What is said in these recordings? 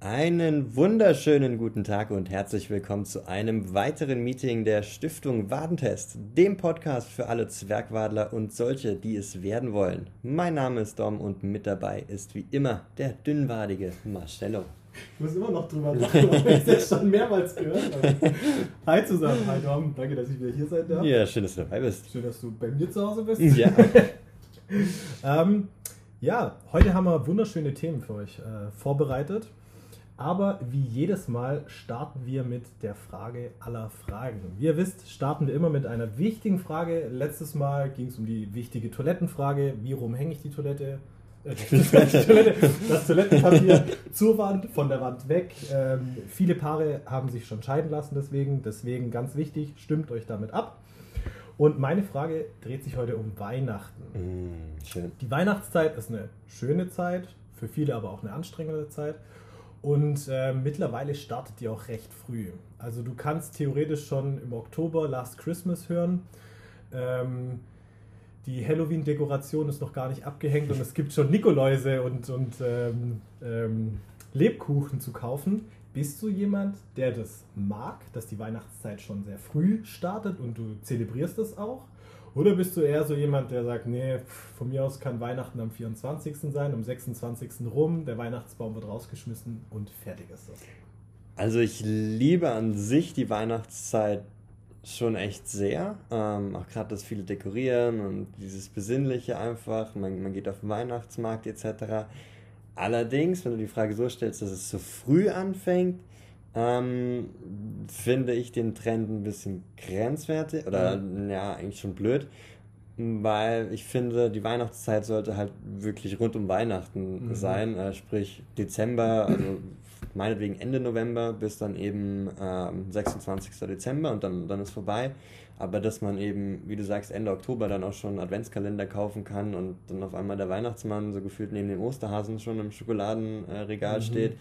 Einen wunderschönen guten Tag und herzlich willkommen zu einem weiteren Meeting der Stiftung Wadentest, dem Podcast für alle Zwergwadler und solche, die es werden wollen. Mein Name ist Dom und mit dabei ist wie immer der dünnwadige Marcello. Ich muss immer noch drüber lachen, weil ich das schon mehrmals gehört habe. Hi zusammen, hi Dom, danke, dass ich wieder hier sein darf. Ja, schön, dass du dabei bist. Schön, dass du bei mir zu Hause bist. Ja. ähm, ja, heute haben wir wunderschöne Themen für euch äh, vorbereitet. Aber wie jedes Mal starten wir mit der Frage aller Fragen. Wie ihr wisst, starten wir immer mit einer wichtigen Frage. Letztes Mal ging es um die wichtige Toilettenfrage. Wie rum hänge ich die Toilette? Die Toilette, das Toilettenpapier zur Wand, von der Wand weg. Ähm, viele Paare haben sich schon scheiden lassen deswegen. Deswegen ganz wichtig, stimmt euch damit ab. Und meine Frage dreht sich heute um Weihnachten. Mm, schön. Die Weihnachtszeit ist eine schöne Zeit, für viele aber auch eine anstrengende Zeit. Und äh, mittlerweile startet die auch recht früh. Also du kannst theoretisch schon im Oktober Last Christmas hören. Ähm, die Halloween-Dekoration ist noch gar nicht abgehängt und es gibt schon Nikoläuse und, und ähm, ähm, Lebkuchen zu kaufen. Bist du jemand, der das mag, dass die Weihnachtszeit schon sehr früh startet und du zelebrierst das auch? Oder bist du eher so jemand, der sagt, nee, von mir aus kann Weihnachten am 24. sein, am 26. rum, der Weihnachtsbaum wird rausgeschmissen und fertig ist das? Also ich liebe an sich die Weihnachtszeit schon echt sehr. Ähm, auch gerade das viele dekorieren und dieses Besinnliche einfach. Man, man geht auf den Weihnachtsmarkt etc. Allerdings, wenn du die Frage so stellst, dass es zu früh anfängt, ähm, finde ich den Trend ein bisschen grenzwertig oder mhm. ja, eigentlich schon blöd, weil ich finde, die Weihnachtszeit sollte halt wirklich rund um Weihnachten mhm. sein, äh, sprich Dezember, also meinetwegen Ende November bis dann eben ähm, 26. Dezember und dann, dann ist vorbei. Aber dass man eben, wie du sagst, Ende Oktober dann auch schon Adventskalender kaufen kann und dann auf einmal der Weihnachtsmann so gefühlt neben dem Osterhasen schon im Schokoladenregal mhm. steht,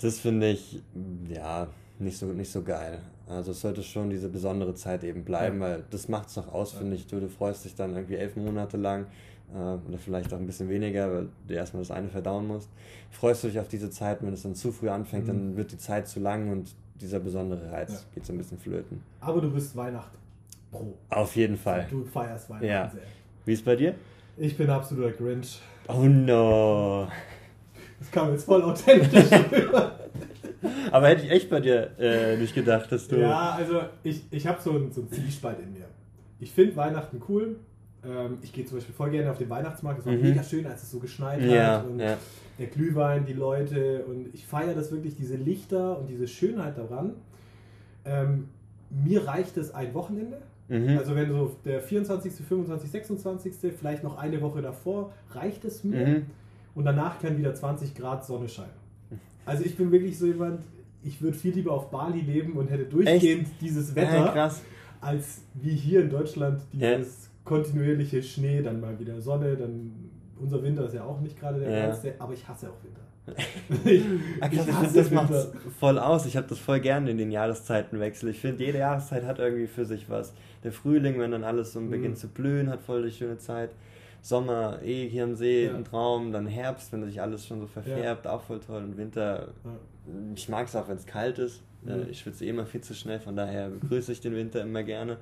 das finde ich, ja, nicht so, nicht so geil. Also es sollte schon diese besondere Zeit eben bleiben, ja. weil das macht es doch aus, ja. finde ich. Du, du freust dich dann irgendwie elf Monate lang oder vielleicht auch ein bisschen weniger, weil du erstmal das eine verdauen musst. Freust du dich auf diese Zeit, wenn es dann zu früh anfängt, mhm. dann wird die Zeit zu lang und dieser besondere Reiz ja. geht so ein bisschen flöten. Aber du bist Weihnacht pro. Auf jeden Fall. Du feierst Weihnachten ja. sehr. Wie ist bei dir? Ich bin absoluter Grinch. Oh no. Das kam jetzt voll authentisch Aber hätte ich echt bei dir äh, nicht gedacht, dass du. Ja, also ich, ich habe so einen, so einen Zwiespalt in mir. Ich finde Weihnachten cool. Ähm, ich gehe zum Beispiel voll gerne auf den Weihnachtsmarkt. Es war mhm. mega schön, als es so geschneit ja, hat. Und ja. der Glühwein, die Leute. Und ich feiere das wirklich, diese Lichter und diese Schönheit daran. Ähm, mir reicht es ein Wochenende. Mhm. Also wenn so der 24., 25., 26., vielleicht noch eine Woche davor, reicht es mir. Mhm und danach kann wieder 20 Grad Sonne scheinen. Also ich bin wirklich so jemand, ich würde viel lieber auf Bali leben und hätte durchgehend Echt? dieses Wetter, ja, als wie hier in Deutschland dieses. Kontinuierliche Schnee, dann mal wieder Sonne, dann unser Winter ist ja auch nicht gerade der ja. geilste, aber ich hasse auch Winter. ich, ah, ich, ich das macht voll aus. Ich habe das voll gerne in den Jahreszeitenwechsel. Ich finde, jede Jahreszeit hat irgendwie für sich was. Der Frühling, wenn dann alles so beginnt mhm. zu blühen, hat voll die schöne Zeit. Sommer eh hier am See, ja. ein Traum, dann Herbst, wenn sich alles schon so verfärbt, ja. auch voll toll. Und Winter, ja. ich mag es auch, wenn es kalt ist. Mhm. Ich schwitze eh immer viel zu schnell, von daher begrüße ich den Winter immer gerne.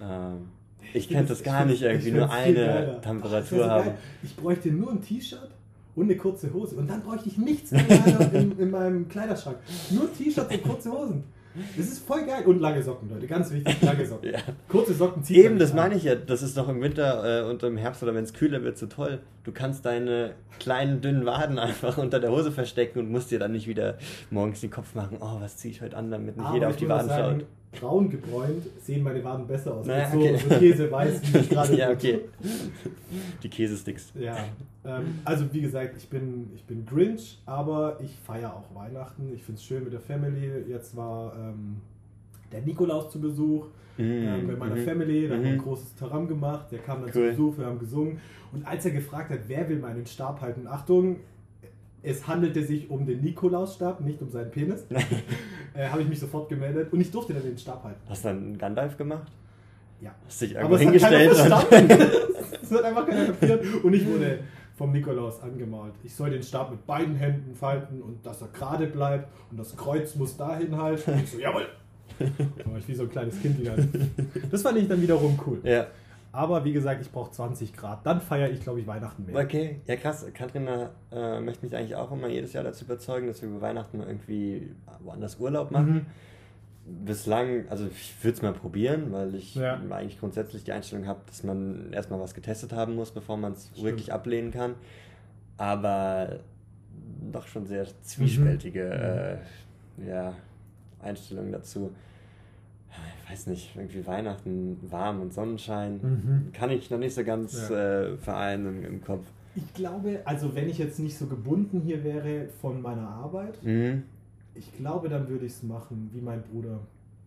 Ähm, ich könnte das gar nicht irgendwie nur eine Temperatur Ach, haben. Ich bräuchte nur ein T-Shirt und eine kurze Hose. Und dann bräuchte ich nichts mehr in, in meinem Kleiderschrank. Nur T-Shirts und kurze Hosen. Das ist voll geil. Und lange Socken, Leute. Ganz wichtig, lange Socken. ja. Kurze Socken ziehen. Eben, das meine ich ja. Das ist doch im Winter äh, und im Herbst oder wenn es kühler wird so toll. Du kannst deine kleinen, dünnen Waden einfach unter der Hose verstecken und musst dir dann nicht wieder morgens den Kopf machen, oh, was ziehe ich heute an, damit nicht Aber jeder auf die Waden sagen, schaut braun gebräunt sehen meine Waden besser aus. Naja, okay. so, so Käseweiß, wie ich gerade Ja, okay. Die Käsesticks. Ja. Ähm, also wie gesagt, ich bin, ich bin Grinch, aber ich feiere auch Weihnachten. Ich finde es schön mit der Family. Jetzt war ähm, der Nikolaus zu Besuch mm, ähm, bei meiner mm, Family. Da mm. haben wir ein großes Taram gemacht. Der kam dann cool. zu Besuch, wir haben gesungen. Und als er gefragt hat, wer will meinen Stab halten, Achtung, es handelte sich um den Nikolausstab, nicht um seinen Penis. äh, habe ich mich sofort gemeldet und ich durfte dann den Stab halten. Hast du dann einen Gandalf gemacht? Ja. Hast dich irgendwo hingestellt. Es hat einfach keiner kapiert. Und ich wurde vom Nikolaus angemalt. Ich soll den Stab mit beiden Händen falten und dass er gerade bleibt und das Kreuz muss dahin halten. Und ich so, jawohl. Da war ich wie so ein kleines Kind wieder. Das fand ich dann wiederum cool. ja. Aber wie gesagt, ich brauche 20 Grad. Dann feiere ich, glaube ich, Weihnachten mehr. Okay, ja krass. Katrin äh, möchte mich eigentlich auch immer jedes Jahr dazu überzeugen, dass wir über Weihnachten irgendwie woanders Urlaub machen. Mhm. Bislang, also ich würde es mal probieren, weil ich Ja. eigentlich grundsätzlich die Einstellung habe, dass man erstmal was getestet haben muss, bevor man es wirklich ablehnen kann. Aber doch schon sehr zwiespältige Mhm. äh, ja, Einstellungen dazu. Ich weiß nicht, irgendwie Weihnachten warm und Sonnenschein Mhm. kann ich noch nicht so ganz Ja. äh, vereinen im, im Kopf. Ich glaube, also wenn ich jetzt nicht so gebunden hier wäre von meiner Arbeit, Mhm. ich glaube, dann würde ich es machen wie mein Bruder.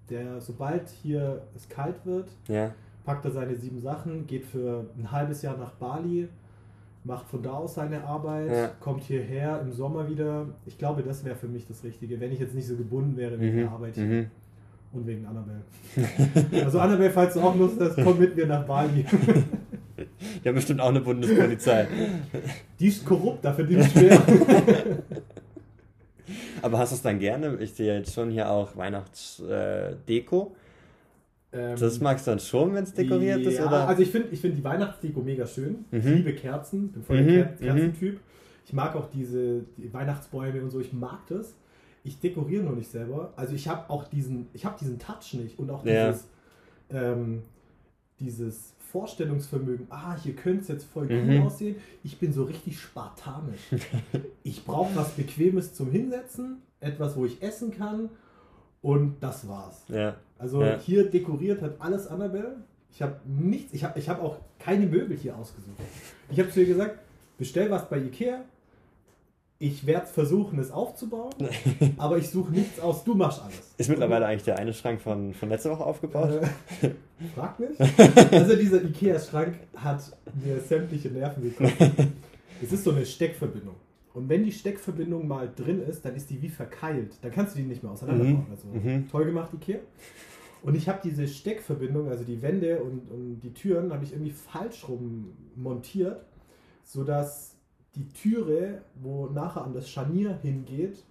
Der, sobald hier es kalt wird, Ja. packt er seine sieben Sachen, geht für ein halbes Jahr nach Bali, macht von da aus seine Arbeit, Ja. kommt hierher im Sommer wieder. Ich glaube, das wäre für mich das Richtige, wenn ich jetzt nicht so gebunden wäre wegen der Arbeit hier Mhm. Und wegen Annabelle. also Annabelle, falls du auch Lust hast, komm mit mir nach Bali. Die haben bestimmt auch eine Bundespolizei. Die ist korrupt, da verdient schwer. Aber hast du es dann gerne? Ich sehe jetzt schon hier auch Weihnachtsdeko. Äh, Deko. Ähm, das magst du dann schon, wenn es dekoriert ja, ist? Oder? Also ich finde ich find die Weihnachtsdeko mega schön. Ich Mhm. liebe Kerzen, bin voll Mhm, der mhm. Kerzentyp. Ich mag auch diese die Weihnachtsbäume und so, ich mag das. Ich dekoriere nur nicht selber. Also ich habe auch diesen, ich habe diesen Touch nicht und auch Ja. dieses, ähm, dieses Vorstellungsvermögen, ah, hier könnte es jetzt voll cool Mhm. aussehen. Ich bin so richtig spartanisch. ich brauche was Bequemes zum Hinsetzen, etwas, wo ich essen kann und das war's. ja. Also Ja. hier dekoriert hat alles Annabelle. Ich habe nichts, ich habe ich hab auch keine Möbel hier ausgesucht. Ich habe zu ihr gesagt, bestell was bei Ikea. Ich werde versuchen, es aufzubauen, aber ich suche nichts aus. Du machst alles. Ist mittlerweile eigentlich der eine Schrank von, von letzter Woche aufgebaut? Äh, frag mich. Also dieser Ikea-Schrank hat mir sämtliche Nerven gekostet. Es ist so eine Steckverbindung. Und wenn die Steckverbindung mal drin ist, dann ist die wie verkeilt. Dann kannst du die nicht mehr auseinanderbauen. Mhm. Also Mhm. toll gemacht, Ikea. Und ich habe diese Steckverbindung, also die Wände und, und die Türen, habe ich irgendwie falsch rum montiert, sodass die Türe, wo nachher an das Scharnier hingeht,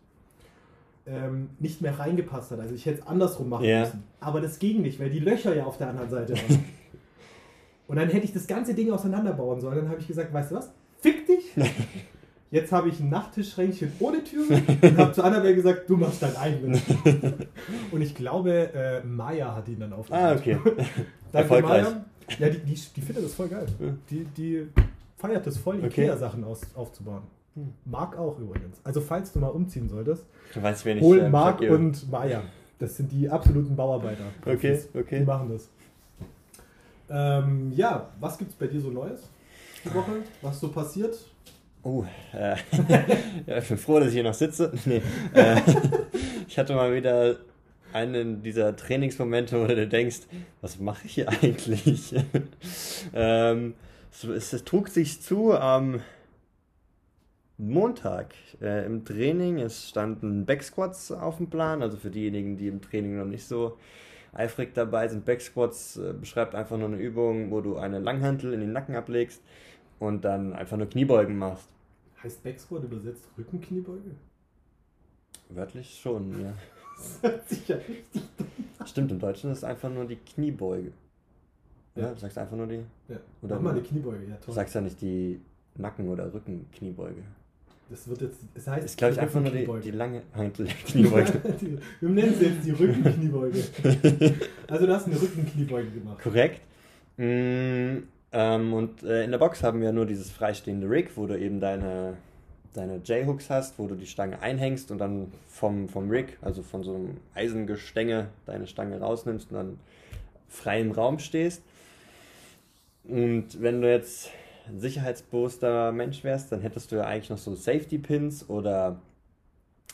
ähm, nicht mehr reingepasst hat. Also ich hätte es andersrum machen Ja. müssen. Aber das ging nicht, weil die Löcher ja auf der anderen Seite waren. und dann hätte ich das ganze Ding auseinanderbauen sollen. Dann habe ich gesagt, weißt du was? Fick dich! Jetzt habe ich ein Nachttischschränkchen ohne Türe und habe zu Annabelle gesagt, du machst dein eigenes. Und ich glaube, äh, Maya hat ihn dann aufgebaut. Ah, okay. Danke, Erfolgreich. Maya. Ja, die, die, die findet das voll geil. Die, die feiert es voll, Okay. Ikea-Sachen aus, aufzubauen. Marc auch übrigens. Also falls du mal umziehen solltest, Du weißt, wen ich hol äh, Marc und Maya. Das sind die absoluten Bauarbeiter. Okay, Die okay. machen das. Ähm, ja, was gibt's bei dir so Neues die Woche? Was so passiert? Oh, äh, ja, ich bin froh, dass ich hier noch sitze. Nee, äh, ich hatte mal wieder einen dieser Trainingsmomente, wo du denkst, was mache ich hier eigentlich? ähm, es, es, es trug sich zu am Montag äh, im Training. Es standen Backsquats auf dem Plan, also für diejenigen, die im Training noch nicht so eifrig dabei sind. Backsquats äh, beschreibt einfach nur eine Übung, wo du eine Langhantel in den Nacken ablegst und dann einfach nur Kniebeugen machst. Heißt Backsquat übersetzt Rückenkniebeuge? Wörtlich schon, ja. Das hört sich ja richtig Stimmt, im Deutschen ist es einfach nur die Kniebeuge. Ja, du sagst einfach nur die. Ja. Oder Mach mal eine Kniebeuge, ja Du toll. sagst ja nicht die Nacken- oder Rückenkniebeuge. Das wird jetzt, es heißt Ist, glaube ich, einfach nur die, die lange Kniebeuge. Wir nennen es jetzt die Rückenkniebeuge. Also du hast eine Rückenkniebeuge gemacht. Korrekt. Mm, ähm, und äh, in der Box haben wir nur dieses freistehende Rig, wo du eben deine, deine J-Hooks hast, wo du die Stange einhängst und dann vom, vom Rig, also von so einem Eisengestänge, deine Stange rausnimmst und dann frei im Raum stehst. Und wenn du jetzt ein sicherheitsbewusster Mensch wärst, dann hättest du ja eigentlich noch so Safety Pins oder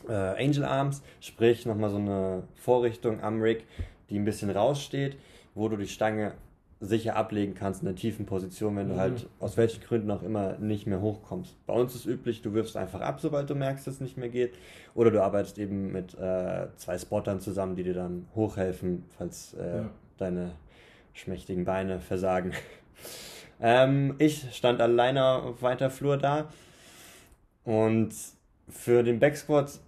äh, Angel Arms, sprich nochmal so eine Vorrichtung am Rig, die ein bisschen raussteht, wo du die Stange sicher ablegen kannst in der tiefen Position, wenn du Mhm. halt aus welchen Gründen auch immer nicht mehr hochkommst. Bei uns ist üblich, du wirfst einfach ab, sobald du merkst, dass es nicht mehr geht. Oder du arbeitest eben mit äh, zwei Spottern zusammen, die dir dann hochhelfen, falls äh, Ja. deine schmächtigen Beine versagen. Ähm, ich stand alleine auf weiter Flur da und für den Backsquat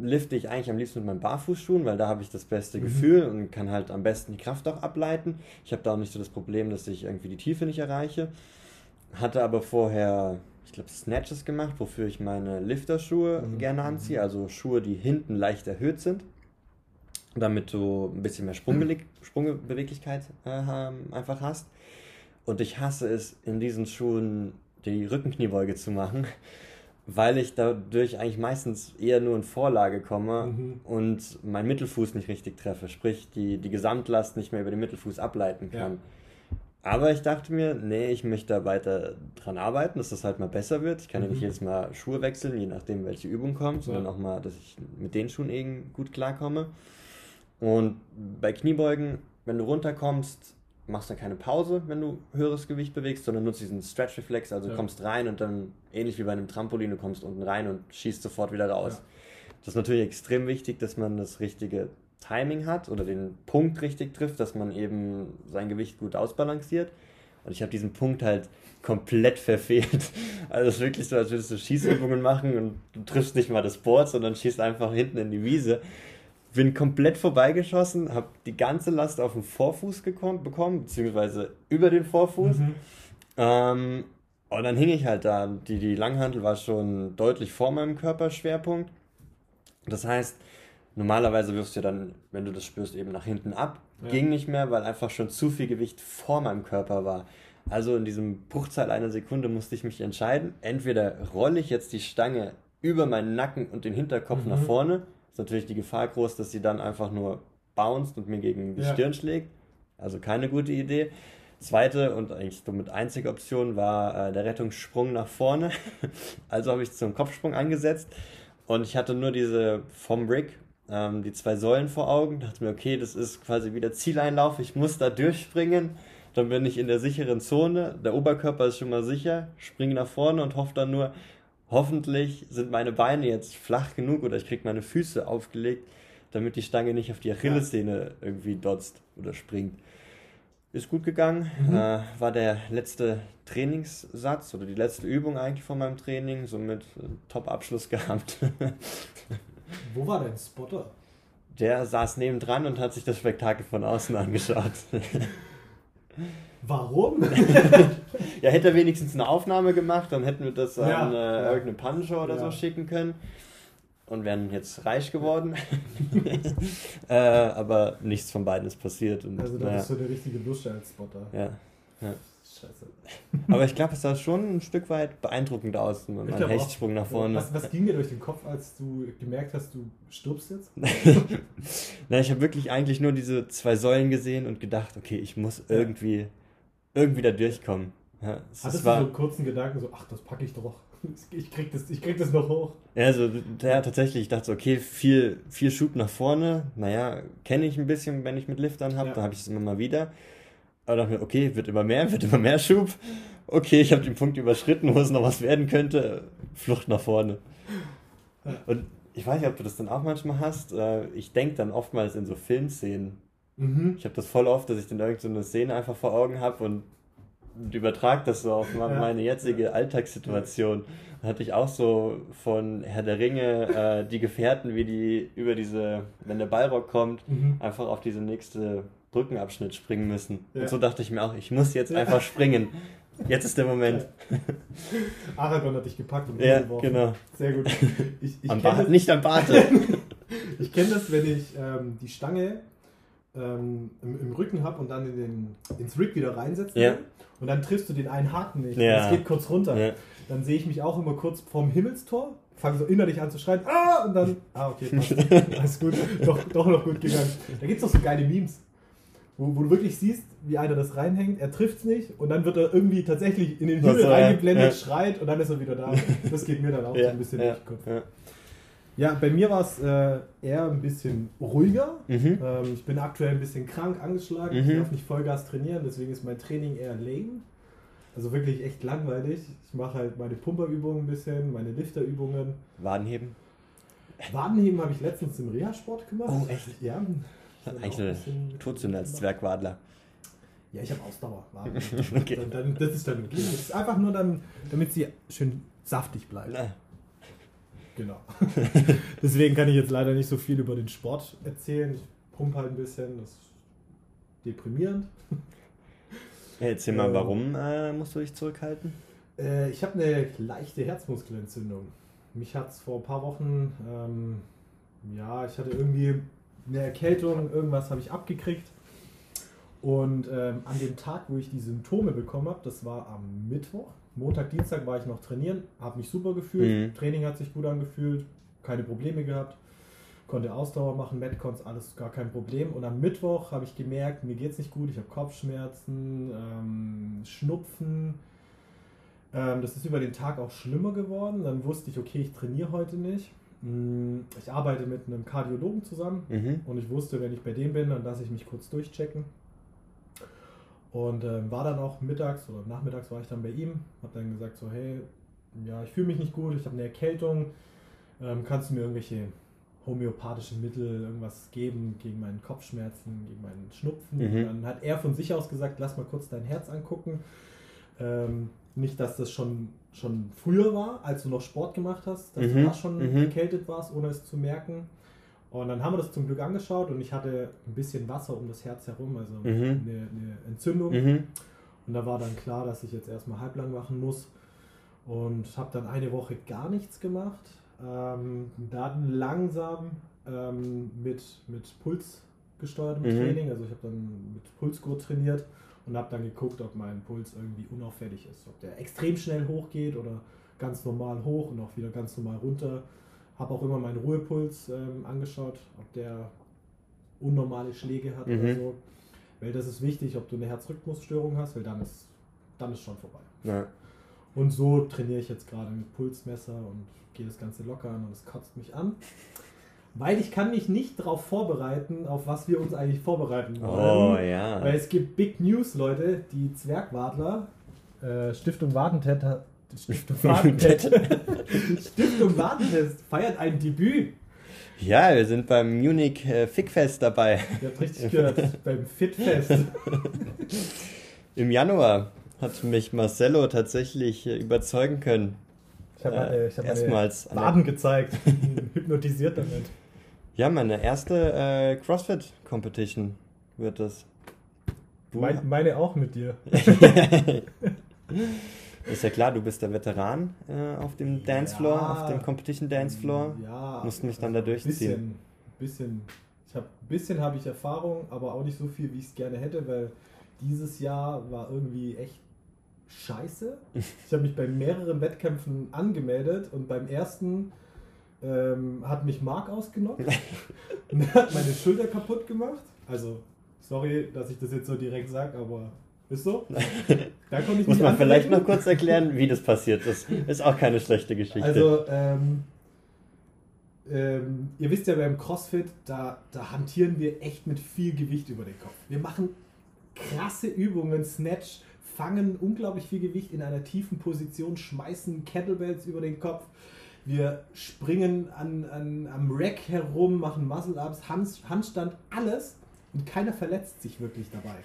lifte ich eigentlich am liebsten mit meinen Barfußschuhen, weil da habe ich das beste mhm. Gefühl und kann halt am besten die Kraft auch ableiten. Ich habe da auch nicht so das Problem, dass ich irgendwie die Tiefe nicht erreiche. Hatte aber vorher, ich glaube, Snatches gemacht, wofür ich meine Lifterschuhe mhm. gerne anziehe, also Schuhe, die hinten leicht erhöht sind, damit du ein bisschen mehr Sprungbe Sprungbeweglichkeit äh, einfach hast. Und ich hasse es, in diesen Schuhen die Rückenkniebeuge zu machen weil ich dadurch eigentlich meistens eher nur in Vorlage komme mhm. und meinen Mittelfuß nicht richtig treffe, sprich die, die Gesamtlast nicht mehr über den Mittelfuß ableiten kann. Ja. Aber ich dachte mir, nee, ich möchte da weiter dran arbeiten, dass das halt mal besser wird. Ich kann mhm. ja nicht jedes Mal Schuhe wechseln, je nachdem, welche Übung kommt, sondern ja. auch mal, dass ich mit den Schuhen eben gut klarkomme. Und bei Kniebeugen, wenn du runterkommst, machst dann keine Pause, wenn du höheres Gewicht bewegst, sondern nutzt diesen Stretch-Reflex, also ja. kommst rein und dann ähnlich wie bei einem Trampolin, du kommst unten rein und schießt sofort wieder raus. Ja. Das ist natürlich extrem wichtig, dass man das richtige Timing hat oder den Punkt richtig trifft, dass man eben sein Gewicht gut ausbalanciert. Und ich habe diesen Punkt halt komplett verfehlt. Also es ist wirklich so, als würdest du Schießübungen machen und du triffst nicht mal das Board, sondern schießt einfach hinten in die Wiese bin komplett vorbeigeschossen, habe die ganze Last auf den Vorfuß gekommen, bekommen, beziehungsweise über den Vorfuß. Mhm. Ähm, und dann hing ich halt da. Die, die Langhantel war schon deutlich vor meinem Körperschwerpunkt. Das heißt, normalerweise wirfst du dann, wenn du das spürst, eben nach hinten ab. Ja. Ging nicht mehr, weil einfach schon zu viel Gewicht vor meinem Körper war. Also in diesem Bruchteil einer Sekunde musste ich mich entscheiden. Entweder rolle ich jetzt die Stange über meinen Nacken und den Hinterkopf mhm. nach vorne ist natürlich die Gefahr groß, dass sie dann einfach nur bounced und mir gegen die ja. Stirn schlägt. Also keine gute Idee. Zweite und eigentlich somit einzige Option war äh, der Rettungssprung nach vorne. also habe ich zum Kopfsprung angesetzt und ich hatte nur diese vom Brick, ähm, die zwei Säulen vor Augen. Dachte mir, okay, das ist quasi wieder Zieleinlauf, ich muss da durchspringen. Dann bin ich in der sicheren Zone, der Oberkörper ist schon mal sicher, springe nach vorne und hoffe dann nur, hoffentlich sind meine Beine jetzt flach genug oder ich kriege meine Füße aufgelegt, damit die Stange nicht auf die Achillessehne irgendwie dotzt oder springt. Ist gut gegangen, mhm. äh, war der letzte Trainingssatz oder die letzte Übung eigentlich von meinem Training, somit äh, Top-Abschluss gehabt. Wo war dein Spotter? Der saß nebendran und hat sich das Spektakel von außen angeschaut. Warum? ja, hätte er wenigstens eine Aufnahme gemacht, dann hätten wir das an ja, äh, irgendeine Puncher oder ja. so schicken können und wären jetzt reich geworden. äh, aber nichts von beiden ist passiert. Und, also da naja. bist du der richtige Lusche als Spotter. Ja. ja. Scheiße. Aber ich glaube, es sah schon ein Stück weit beeindruckend aus, mein Hechtsprung nach vorne. Was, was, ging dir durch den Kopf, als du gemerkt hast, du stirbst jetzt? Na, ich habe wirklich eigentlich nur diese zwei Säulen gesehen und gedacht, okay, ich muss irgendwie irgendwie da durchkommen. Ja, Hattest war, du so einen kurzen Gedanken, so, ach, das packe ich doch. Ich krieg, das, ich krieg das noch hoch. Ja, also, ja, tatsächlich, ich dachte so, okay, viel, viel Schub nach vorne. Naja, kenne ich ein bisschen, wenn ich mit Liftern habe, ja. da habe ich es immer mal wieder. Aber dachte mir, okay, wird immer mehr, wird immer mehr Schub. Okay, ich habe den Punkt überschritten, wo es noch was werden könnte. Flucht nach vorne. Und ich weiß nicht, ob du das dann auch manchmal hast. Äh, ich denke dann oftmals in so Filmszenen. Mhm. Ich habe das voll oft, dass ich dann irgendeine Szene einfach vor Augen habe und übertrage das so auf meine jetzige Alltagssituation. Da hatte ich auch so von Herr der Ringe äh, die Gefährten, wie die über diese, wenn der Ballrock kommt, mhm. einfach auf diese nächste Brückenabschnitt springen müssen. Ja. Und so dachte ich mir auch, ich muss jetzt einfach springen. Jetzt ist der Moment. Aragorn hat dich gepackt und ja, genau. Sehr gut. Ich, ich am das, nicht am Barte. ich kenne das, wenn ich ähm, die Stange ähm, im, im, Rücken habe und dann in den, ins Rig wieder reinsetze. Ja. Und dann triffst du den einen Haken nicht. Ja. Das geht kurz runter. Ja. Dann sehe ich mich auch immer kurz vorm Himmelstor, fange so innerlich an zu schreien, ah, und dann, ah, okay, passt. Alles gut, doch, doch noch gut gegangen. Da gibt es doch so geile Memes, wo, wo, du wirklich siehst, wie einer das reinhängt, er trifft es nicht und dann wird er irgendwie tatsächlich in den Himmel reingeblendet, ja. schreit und dann ist er wieder da. Das geht mir dann auch so ein bisschen durch den Kopf. Ja, bei mir war es äh, eher ein bisschen ruhiger. Mhm. Ähm, ich bin aktuell ein bisschen krank angeschlagen. Mhm. Ich darf nicht Vollgas trainieren, deswegen ist mein Training eher lame. Also wirklich echt langweilig. Ich mache halt meine Pumperübungen ein bisschen, meine Lifterübungen. Wadenheben? Wadenheben habe ich letztens im Reha-Sport gemacht. Oh, echt? Ja. Eigentlich eine Todsünde als Zwergwadler. Ja, ich habe Ausdauer. okay. dann, dann, das ist dann okay. Das ist einfach nur dann, damit sie schön saftig bleibt. Na. Genau. Deswegen kann ich jetzt leider nicht so viel über den Sport erzählen. Ich pumpe halt ein bisschen, das ist deprimierend. Erzähl mal, ähm, warum äh, musst du dich zurückhalten? Äh, ich habe eine leichte Herzmuskelentzündung. Mich hat es vor ein paar Wochen, ähm, ja, ich hatte irgendwie eine Erkältung, irgendwas habe ich abgekriegt. Und ähm, an dem Tag, wo ich die Symptome bekommen habe, das war am Mittwoch, Montag, Dienstag war ich noch trainieren, habe mich super gefühlt, mhm. Training hat sich gut angefühlt, keine Probleme gehabt, konnte Ausdauer machen, Metcons, alles gar kein Problem. Und am Mittwoch habe ich gemerkt, mir geht es nicht gut, ich habe Kopfschmerzen, ähm, Schnupfen. Ähm, das ist über den Tag auch schlimmer geworden. Dann wusste ich, okay, ich trainiere heute nicht. Mm, ich arbeite mit einem Kardiologen zusammen mhm. und ich wusste, wenn ich bei dem bin, dann lasse ich mich kurz durchchecken. Und ähm, war dann auch mittags oder nachmittags war ich dann bei ihm, habe dann gesagt so, hey, ja, ich fühle mich nicht gut, ich habe eine Erkältung, ähm, kannst du mir irgendwelche homöopathischen Mittel, irgendwas geben gegen meinen Kopfschmerzen, gegen meinen Schnupfen. Mhm. Dann hat er von sich aus gesagt, lass mal kurz dein Herz angucken. Ähm, nicht, dass das schon, schon früher war, als du noch Sport gemacht hast, dass mhm. du da schon mhm. erkältet warst, ohne es zu merken. Und dann haben wir das zum Glück angeschaut und ich hatte ein bisschen Wasser um das Herz herum, also mhm. eine, eine, Entzündung. Mhm. Und da war dann klar, dass ich jetzt erstmal halblang machen muss. Und habe dann eine Woche gar nichts gemacht. Ähm, dann langsam ähm, mit, mit Puls gesteuertem mhm. Training. Also ich habe dann mit Pulsgurt trainiert und habe dann geguckt, ob mein Puls irgendwie unauffällig ist. Ob der extrem schnell hochgeht oder ganz normal hoch und auch wieder ganz normal runter. Habe auch immer meinen Ruhepuls ähm, angeschaut, ob der unnormale Schläge hat mhm. oder so. Weil das ist wichtig, ob du eine Herzrhythmusstörung hast, weil dann ist, dann ist schon vorbei. Ja. Und so trainiere ich jetzt gerade mit Pulsmesser und gehe das Ganze locker an und es kotzt mich an. Weil ich kann mich nicht darauf vorbereiten, auf was wir uns eigentlich vorbereiten wollen. Oh ja. Weil es gibt Big News, Leute. Die Zwergwadler, äh, Stiftung Stiftung Warentest, Stiftung Warentest feiert ein Debüt. Ja, wir sind beim Munich äh, Fickfest dabei. Ihr habt richtig gehört, beim Fitfest. Im Januar hat mich Marcello tatsächlich äh, überzeugen können. Ich habe äh, hab erstmals Baden gezeigt, hypnotisiert damit. Ja, meine erste äh, CrossFit Competition wird das. Mein, meine auch mit dir. Ist ja klar, du bist der Veteran äh, auf dem Dancefloor, ja, auf dem Competition Dancefloor. Ja. Musst mich dann da durchziehen. Bisschen, bisschen. Ich habe bisschen habe ich Erfahrung, aber auch nicht so viel, wie ich es gerne hätte, weil dieses Jahr war irgendwie echt scheiße. Ich habe mich bei mehreren Wettkämpfen angemeldet und beim ersten ähm, hat mich Mark ausgenommen und hat meine Schulter kaputt gemacht. Also, sorry, dass ich das jetzt so direkt sage, aber ist so. Da konnte ich Muss man vielleicht noch kurz erklären, wie das passiert ist. Ist auch keine schlechte Geschichte. Also, ähm, ähm, ihr wisst ja beim CrossFit, da, da hantieren wir echt mit viel Gewicht über den Kopf. Wir machen krasse Übungen, Snatch, fangen unglaublich viel Gewicht in einer tiefen Position, schmeißen Kettlebells über den Kopf. Wir springen an, an, am Rack herum, machen Muscle-Ups, Hand, Handstand, alles und keiner verletzt sich wirklich dabei.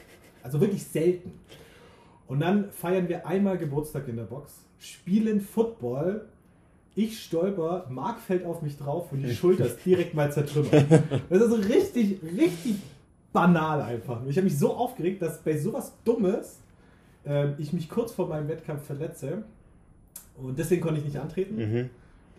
Also wirklich selten. Und dann feiern wir einmal Geburtstag in der Box, spielen Football. Ich stolper, Marc fällt auf mich drauf und die Schulter ist direkt mal zertrümmert. Das ist so richtig, richtig banal einfach. Ich habe mich so aufgeregt, dass bei sowas Dummes äh, ich mich kurz vor meinem Wettkampf verletze und deswegen konnte ich nicht antreten. Mhm.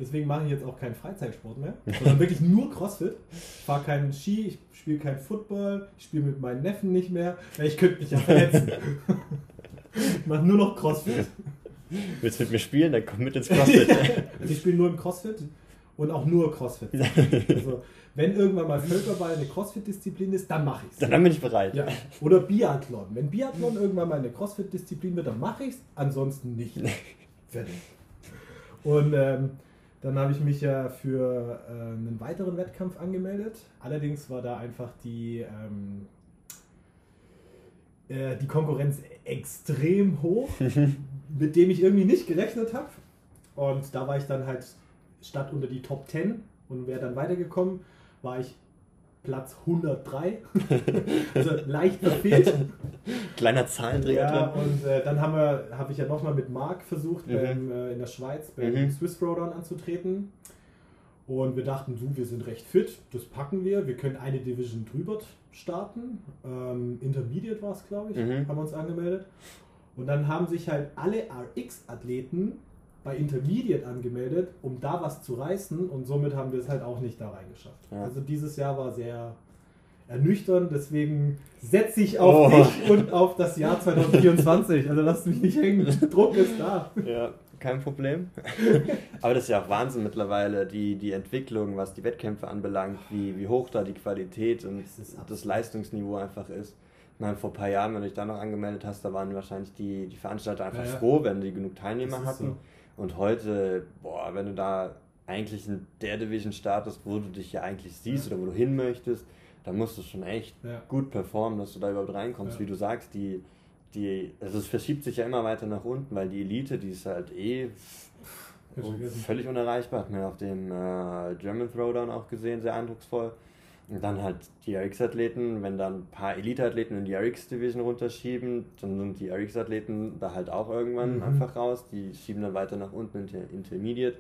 Deswegen mache ich jetzt auch keinen Freizeitsport mehr, sondern wirklich nur Crossfit. Ich fahre keinen Ski, ich spiele keinen Football, ich spiele mit meinen Neffen nicht mehr. Ich könnte mich ja verletzen. ich mache nur noch Crossfit. Willst du mit mir spielen? Dann komm mit ins Crossfit. also ich spiele nur im Crossfit und auch nur Crossfit. Also wenn irgendwann mal Völkerball eine Crossfit-Disziplin ist, dann mache ich es. Dann bin ich bereit. Ja. Oder Biathlon. Wenn Biathlon irgendwann mal eine Crossfit-Disziplin wird, dann mache ich es, ansonsten nicht. Fertig. Und ähm, dann habe ich mich ja für äh, einen weiteren Wettkampf angemeldet. Allerdings war da einfach die, ähm, äh, die Konkurrenz extrem hoch, mit dem ich irgendwie nicht gerechnet habe. Und da war ich dann halt statt unter die Top 10 und wäre dann weitergekommen war ich Platz 103. also leicht verfehlt. Kleiner Zahlendreher ja, drin. und äh, dann haben wir, habe ich ja nochmal mit Marc versucht, Mhm. beim, äh, in der Schweiz beim Mhm. Swiss Throwdown anzutreten. Und wir dachten, du, wir sind recht fit, das packen wir. Wir können eine Division drüber starten. Ähm, Intermediate war es, glaube ich, Mhm. haben wir uns angemeldet. Und dann haben sich halt alle RX-Athleten bei Intermediate angemeldet, um da was zu reißen. Und somit haben wir es halt auch nicht da reingeschafft. Ja. Also dieses Jahr war sehr ernüchternd. Deswegen setze ich auf Oh. dich und auf das Jahr 2024. Also lasst mich nicht hängen. Druck ist da. Ja, kein Problem. Aber das ist ja auch Wahnsinn mittlerweile, die, die Entwicklung, was die Wettkämpfe anbelangt, wie, wie hoch da die Qualität und Das das Leistungsniveau einfach ist. Meine, vor ein paar Jahren, wenn du dich da noch angemeldet hast, da waren wahrscheinlich die, die Veranstalter einfach Ja, ja. froh, wenn die genug Teilnehmer hatten. Und heute, boah, wenn du da eigentlich in der Division startest, wo du dich ja eigentlich siehst oder wo du hin möchtest, dann musst du schon echt Ja. gut performen, dass du da überhaupt reinkommst. Ja. Wie du sagst, die, die, also es verschiebt sich ja immer weiter nach unten, weil die Elite, die ist halt eh völlig unerreichbar. Hat man auf dem äh, German Throwdown auch gesehen, sehr eindrucksvoll. Und dann halt die RX-Athleten, wenn dann ein paar Elite-Athleten in die RX-Division runterschieben, dann sind die RX-Athleten da halt auch irgendwann Mhm. einfach raus. Die schieben dann weiter nach unten in die Intermediate.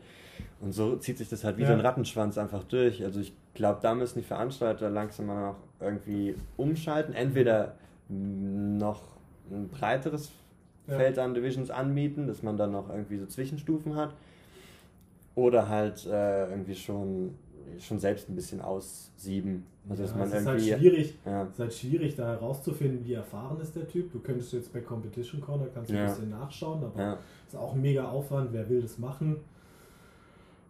Und so zieht sich das halt wie so Ja. ein Rattenschwanz einfach durch. Also ich glaube, da müssen die Veranstalter langsam mal noch irgendwie umschalten. Entweder noch ein breiteres Ja. Feld an Divisions anbieten, dass man dann noch irgendwie so Zwischenstufen hat. Oder halt äh, irgendwie schon, schon selbst ein bisschen aussieben. Also dass Ja, man es ist halt irgendwie. schwierig, ja, es ist halt schwierig, da herauszufinden, wie erfahren ist der Typ. Du könntest jetzt bei Competition Corner kannst du Ja. ein bisschen nachschauen, aber ja, ist auch ein mega Aufwand, wer will das machen.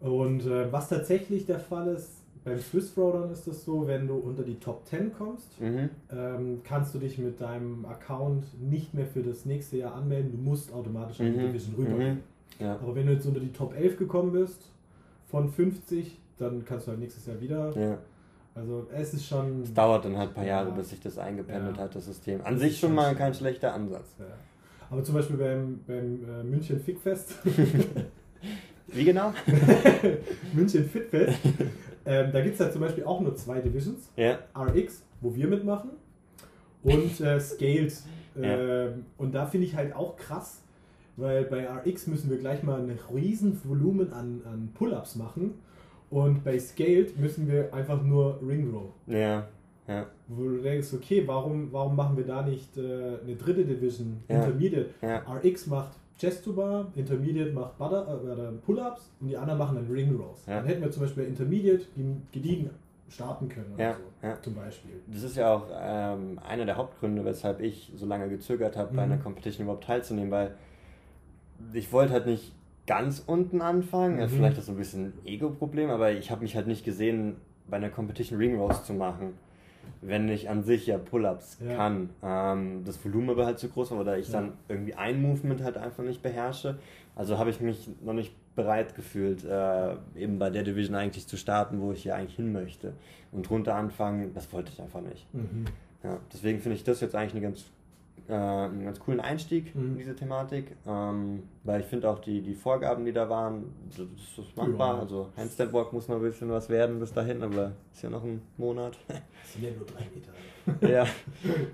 Und äh, was tatsächlich der Fall ist, beim Swiss Throwdown ist es so, wenn du unter die Top 10 kommst, mhm. ähm, kannst du dich mit deinem Account nicht mehr für das nächste Jahr anmelden. Du musst automatisch an die Mhm. Division rübergehen. Mhm. ja, Aber wenn du jetzt unter die Top 11 gekommen bist, von 50, dann kannst du halt nächstes Jahr wieder. ja. Also es ist schon... Es dauert dann halt ein paar Jahre, Ja. bis sich das eingependelt Ja. hat, das System. An sich schon mal kein schlechter Ansatz. Ja. Aber zum Beispiel beim, beim äh, München Fickfest, Wie genau? München Fitfest, ähm, da gibt es halt zum Beispiel auch nur zwei Divisions. Ja, RX, wo wir mitmachen, und äh, Scaled. Ja. Ähm, und da finde ich halt auch krass, weil bei RX müssen wir gleich mal ein riesen Volumen an, an Pull-Ups machen. Und bei Scaled müssen wir einfach nur Ring Row. ja, ja, Wo du denkst, okay, warum, warum machen wir da nicht äh, eine dritte Division, Ja. Intermediate? ja. RX macht Chest to Bar, Intermediate macht Butter, äh, Pull-Ups und die anderen machen dann Ring Rows. Ja. Dann hätten wir zum Beispiel Intermediate gediegen starten können Ja, so, ja. zum Beispiel. Das ist ja auch ähm, einer der Hauptgründe, weshalb ich so lange gezögert habe, bei Mhm. einer Competition überhaupt teilzunehmen, weil ich wollte halt nicht ganz unten anfangen, ja, Mhm. vielleicht ist so ein bisschen ein Ego-Problem, aber ich habe mich halt nicht gesehen, bei einer Competition Ring Roast zu machen, wenn ich an sich ja Pull-Ups Ja. kann. Ähm, das Volumen aber halt zu groß war oder ich Ja. dann irgendwie ein Movement halt einfach nicht beherrsche. Also habe ich mich noch nicht bereit gefühlt, äh, eben bei der Division eigentlich zu starten, wo ich hier eigentlich hin möchte. Und runter anfangen, das wollte ich einfach nicht. Mhm. Ja, deswegen finde ich das jetzt eigentlich eine ganz, äh, einen ganz coolen Einstieg Mhm. in diese Thematik, ähm, weil ich finde auch die, die Vorgaben, die da waren, das das ist machbar. Ja. Also Handstand Walk muss noch ein bisschen was werden bis dahin, aber ist ja noch ein Monat. Das sind ja nur drei Meter. ja,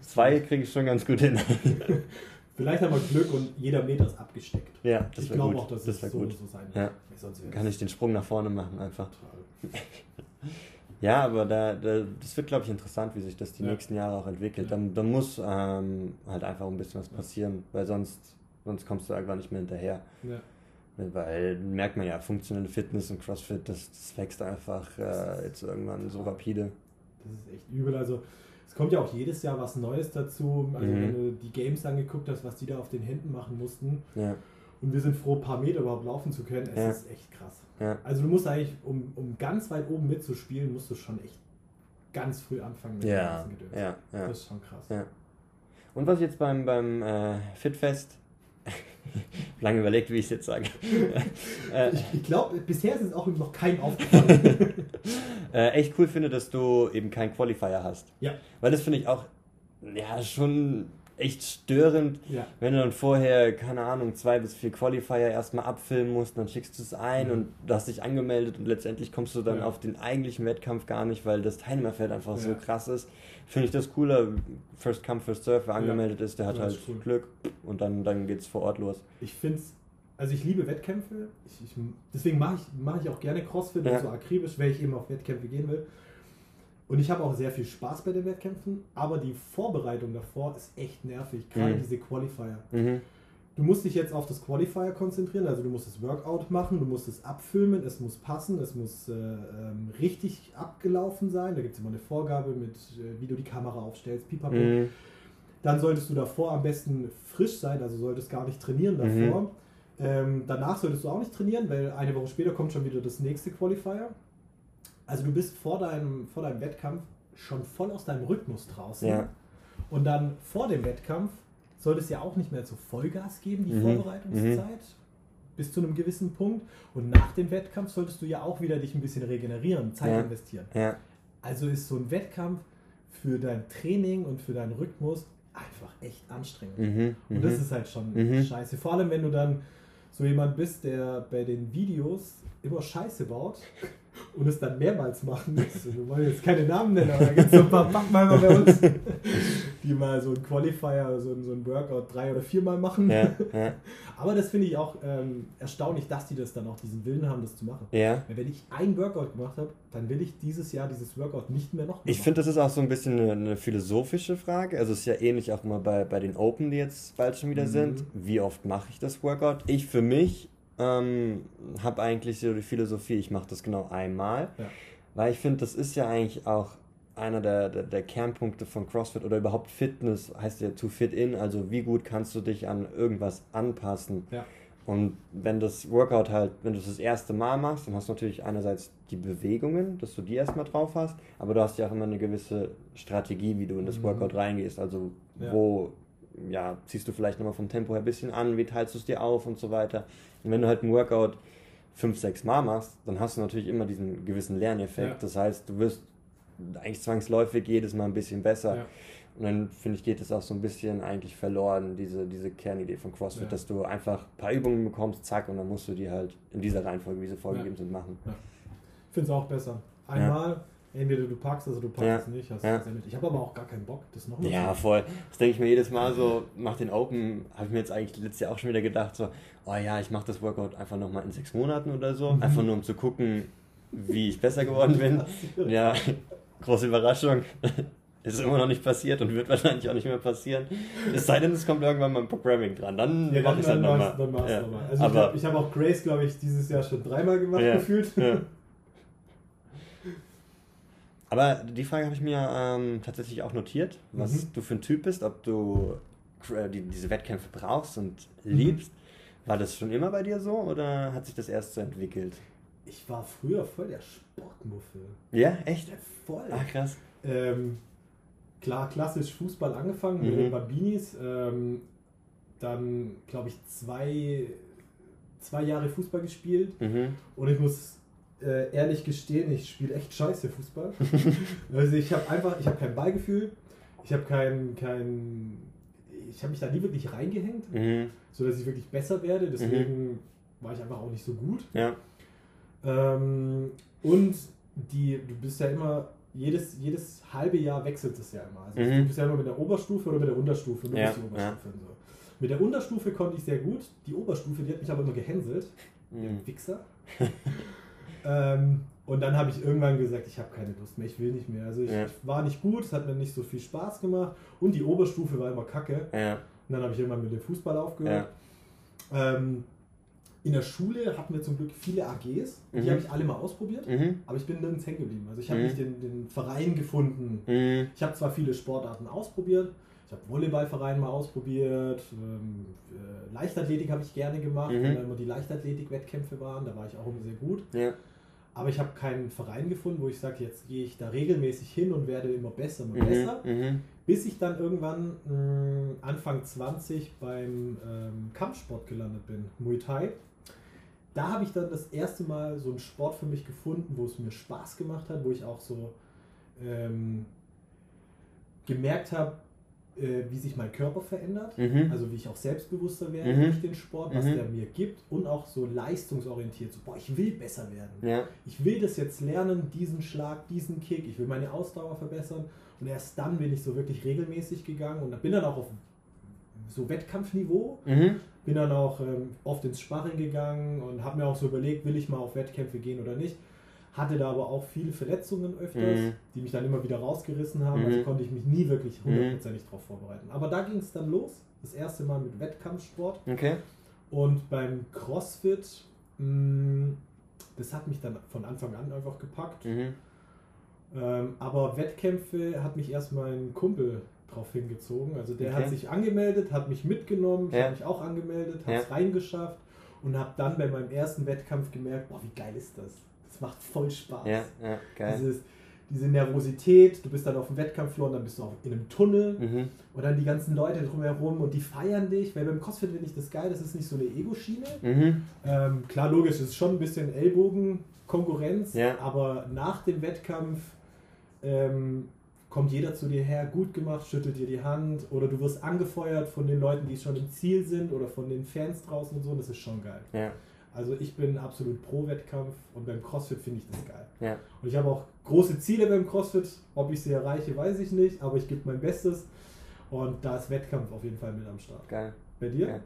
zwei kriege ich schon ganz gut hin. Vielleicht haben wir Glück und jeder Meter ist abgesteckt. ja, das ich glaube gut. auch, dass das es so, gut. so sein Ja. wird. Wäre Kann ich den Sprung nach vorne machen einfach. Ja, aber da, da, das wird, glaube ich, interessant, wie sich das die Ja. nächsten Jahre auch entwickelt. Ja. Da, da muss ähm, halt einfach ein bisschen was passieren, weil sonst, sonst kommst du irgendwann nicht mehr hinterher. Ja. Weil merkt man ja, funktionelle Fitness und CrossFit, das, das wächst einfach äh, jetzt irgendwann so rapide. Das ist echt übel. Also es kommt ja auch jedes Jahr was Neues dazu. Also Mhm. wenn du die Games angeguckt hast, was die da auf den Händen machen mussten. Ja, Und wir sind froh, ein paar Meter überhaupt laufen zu können. Es Ja. ist echt krass. ja, Also du musst eigentlich, um, um ganz weit oben mitzuspielen, musst du schon echt ganz früh anfangen mit dem ja, ganzen Gedöns. ja, ja, Das ist schon krass. ja. Und was ich jetzt beim, beim äh, Fitfest, lange überlegt, wie ich es jetzt sage, äh, Ich, ich glaube, bisher ist es auch noch keinem aufgefallen. äh, echt cool finde, dass du eben keinen Qualifier hast. ja. Weil das finde ich auch, ja, schon echt störend, Ja. wenn du dann vorher, keine Ahnung, zwei bis vier Qualifier erstmal abfilmen musst, dann schickst du es ein Mhm. und du hast dich angemeldet und letztendlich kommst du dann Ja. auf den eigentlichen Wettkampf gar nicht, weil das Teilnehmerfeld einfach so Ja. krass ist. Finde ich das cooler. First come, first serve, wer angemeldet ist, der hat halt cool. Glück und dann, dann geht's vor Ort los. Ich finde es, also ich liebe Wettkämpfe. Ich, ich, deswegen mache ich, mach ich auch gerne Crossfit Ja. so akribisch, weil ich eben auf Wettkämpfe gehen will. Und ich habe auch sehr viel Spaß bei den Wettkämpfen, aber die Vorbereitung davor ist echt nervig, gerade Mhm. diese Qualifier. Mhm. Du musst dich jetzt auf das Qualifier konzentrieren, also du musst das Workout machen, du musst es abfilmen, es muss passen, es muss äh, ähm, richtig abgelaufen sein. Da gibt es immer eine Vorgabe mit, äh, wie du die Kamera aufstellst, pipapo. Mhm. Dann solltest du davor am besten frisch sein, also solltest gar nicht trainieren davor. Mhm. Ähm, danach solltest du auch nicht trainieren, weil eine Woche später kommt schon wieder das nächste Qualifier. Also du bist vor deinem, vor deinem Wettkampf schon voll aus deinem Rhythmus draußen. Ja. Und dann vor dem Wettkampf solltest du ja auch nicht mehr so Vollgas geben, die Mhm. Vorbereitungszeit, bis zu einem gewissen Punkt. Und nach dem Wettkampf solltest du ja auch wieder dich ein bisschen regenerieren, Zeit Ja. investieren. Ja. Also ist so ein Wettkampf für dein Training und für deinen Rhythmus einfach echt anstrengend. Mhm. Und Mhm. das ist halt schon Mhm. scheiße. Vor allem, wenn du dann so jemand bist, der bei den Videos immer Scheiße baut und es dann mehrmals machen. Also Wir wollen jetzt keine Namen nennen, aber da gibt es so ein paar Backmeimer bei uns, die mal so ein Qualifier, so ein, so ein Workout drei oder viermal machen. ja. Ja. Aber das finde ich auch ähm, erstaunlich, dass die das dann auch diesen Willen haben, das zu machen. ja. Weil Wenn ich ein Workout gemacht habe, dann will ich dieses Jahr dieses Workout nicht mehr noch Ich machen. finde, das ist auch so ein bisschen eine, eine philosophische Frage. Also es ist ja ähnlich auch immer bei, bei den Open, die jetzt bald schon wieder Mhm. sind. Wie oft mache ich das Workout? Ich für mich ähm, habe eigentlich so die Philosophie, ich mache das genau einmal. Ja. Weil ich finde, das ist ja eigentlich auch einer der, der, der Kernpunkte von CrossFit oder überhaupt Fitness, heißt ja to fit in, also wie gut kannst du dich an irgendwas anpassen. Ja. Und wenn das Workout halt, wenn du es das erste Mal machst, dann hast du natürlich einerseits die Bewegungen, dass du die erstmal drauf hast, aber du hast ja auch immer eine gewisse Strategie, wie du in das Mhm. Workout reingehst. Also Ja. wo, ja, ziehst du vielleicht nochmal vom Tempo her ein bisschen an, wie teilst du es dir auf und so weiter. Und wenn du halt ein Workout fünf, sechs Mal machst, dann hast du natürlich immer diesen gewissen Lerneffekt. Ja. Das heißt, du wirst eigentlich zwangsläufig jedes Mal ein bisschen besser. Ja. Und dann finde ich, geht es auch so ein bisschen eigentlich verloren, diese, diese Kernidee von CrossFit, Ja. dass du einfach ein paar Übungen bekommst, zack, und dann musst du die halt in dieser Reihenfolge, wie sie vorgegeben sind, machen. Ich finde es auch besser. Einmal, entweder du packst oder du packst Ja. es nicht. Hast Ja. Ich habe aber auch gar keinen Bock, das nochmal Ja, voll. Das denke ich mir jedes Mal so, nach den Open, habe ich mir jetzt eigentlich letztes Jahr auch schon wieder gedacht, so, oh ja, ich mache das Workout einfach nochmal in sechs Monaten oder so, Mhm. einfach nur um zu gucken, wie ich besser geworden bin. Ja, große Überraschung. Ist immer noch nicht passiert und wird wahrscheinlich auch nicht mehr passieren. Es sei denn, es kommt irgendwann mal ein Programming dran. Dann Ja, mache ich es halt dann, nochmal. machst, dann machst Ja. nochmal. Also ich Aber habe ich hab auch Grace, glaube ich, dieses Jahr schon dreimal gemacht Ja. gefühlt. Ja. Aber die Frage habe ich mir ähm, tatsächlich auch notiert, was Mhm. du für ein Typ bist, ob du äh, die, diese Wettkämpfe brauchst und Mhm. liebst. War das schon immer bei dir so oder hat sich das erst so entwickelt? Ich war früher voll der Sportmuffel. Ja, echt? Ja, voll. Ah, krass. Ähm, klar, klassisch Fußball angefangen mit Mhm. den Bambinis. Ähm, dann, glaube ich, zwei, zwei Jahre Fußball gespielt. Mhm. Und ich muss äh, ehrlich gestehen, ich spiele echt scheiße Fußball. also ich habe einfach, ich habe kein Ballgefühl. Ich habe kein, kein, ich habe mich da nie wirklich reingehängt, Mhm. sodass ich wirklich besser werde. Deswegen war ich einfach auch nicht so gut. Ja. Ähm, und die, du bist ja immer, jedes, jedes halbe Jahr wechselt es ja immer. Also Mhm. du bist ja immer mit der Oberstufe oder mit der Unterstufe. Du Ja, die Oberstufe und so. Mit der Unterstufe konnte ich sehr gut. Die Oberstufe, die hat mich aber immer gehänselt. Mhm. Wichser. ähm, und dann habe ich irgendwann gesagt, ich habe keine Lust mehr, ich will nicht mehr. Also ich Ja. war nicht gut, es hat mir nicht so viel Spaß gemacht. Und die Oberstufe war immer kacke. Ja. Und dann habe ich irgendwann mit dem Fußball aufgehört. Ähm, in der Schule hatten wir zum Glück viele AGs. Die Mhm. habe ich alle mal ausprobiert. Mhm. Aber ich bin nirgends hängen geblieben. Also ich habe Mhm. nicht den, den Verein gefunden. Mhm. Ich habe zwar viele Sportarten ausprobiert. Ich habe Volleyballverein mal ausprobiert. Ähm, äh, Leichtathletik habe ich gerne gemacht, Mhm. wenn da immer die Leichtathletik-Wettkämpfe waren. Da war ich auch immer sehr gut. Aber ich habe keinen Verein gefunden, wo ich sage, jetzt gehe ich da regelmäßig hin und werde immer besser, immer Mhm. besser. Mhm. Bis ich dann irgendwann mh, Anfang 20 beim ähm, Kampfsport gelandet bin, Muay Thai. Da habe ich dann das erste Mal so einen Sport für mich gefunden, wo es mir Spaß gemacht hat, wo ich auch so ähm, gemerkt habe, äh, wie sich mein Körper verändert, mhm. also wie ich auch selbstbewusster werde mhm. durch den Sport, was mhm. der mir gibt und auch so leistungsorientiert, so, boah, ich will besser werden. Ja. Ich will das jetzt lernen, diesen Schlag, diesen Kick, ich will meine Ausdauer verbessern und erst dann bin ich so wirklich regelmäßig gegangen und bin dann auch auf so Wettkampfniveau, mhm. bin dann auch ähm, oft ins Sparring gegangen und habe mir auch so überlegt, will ich mal auf Wettkämpfe gehen oder nicht hatte da aber auch viele Verletzungen öfters, mhm. die mich dann immer wieder rausgerissen haben. Also mhm. Also konnte ich mich nie wirklich mhm. hundertprozentig mhm. darauf vorbereiten. Aber da ging es dann los, das erste Mal mit Wettkampfsport. Okay. Und beim CrossFit, mh, mm, das hat mich dann von Anfang an einfach gepackt. Mhm. Ähm, aber Wettkämpfe hat mich erst mein Kumpel drauf hingezogen. Also der okay. hat sich angemeldet, hat mich mitgenommen, ich ja. habe mich auch angemeldet, habe es ja. reingeschafft und habe dann bei meinem ersten Wettkampf gemerkt, boah, wie geil ist das? Das macht voll Spaß. Ja, ja, geil. Dieses, diese Nervosität, du bist dann auf dem Wettkampffloor und dann bist du auch in einem Tunnel mhm. und dann die ganzen Leute drumherum und die feiern dich, weil beim CrossFit finde ich das geil, das ist nicht so eine Ego-Schiene. Mhm. Ähm, klar, logisch, es ist schon ein bisschen Ellbogen-Konkurrenz, ja. aber nach dem Wettkampf ähm, kommt jeder zu dir her, gut gemacht, schüttelt dir die Hand oder du wirst angefeuert von den Leuten, die schon im Ziel sind oder von den Fans draußen und so, das ist schon geil. Ja. Also ich bin absolut pro Wettkampf und beim CrossFit finde ich das geil. Ja. Und ich habe auch große Ziele beim CrossFit. Ob ich sie erreiche, weiß ich nicht, aber ich gebe mein Bestes. Und da ist Wettkampf auf jeden Fall mit am Start. Geil. Bei dir? Geil.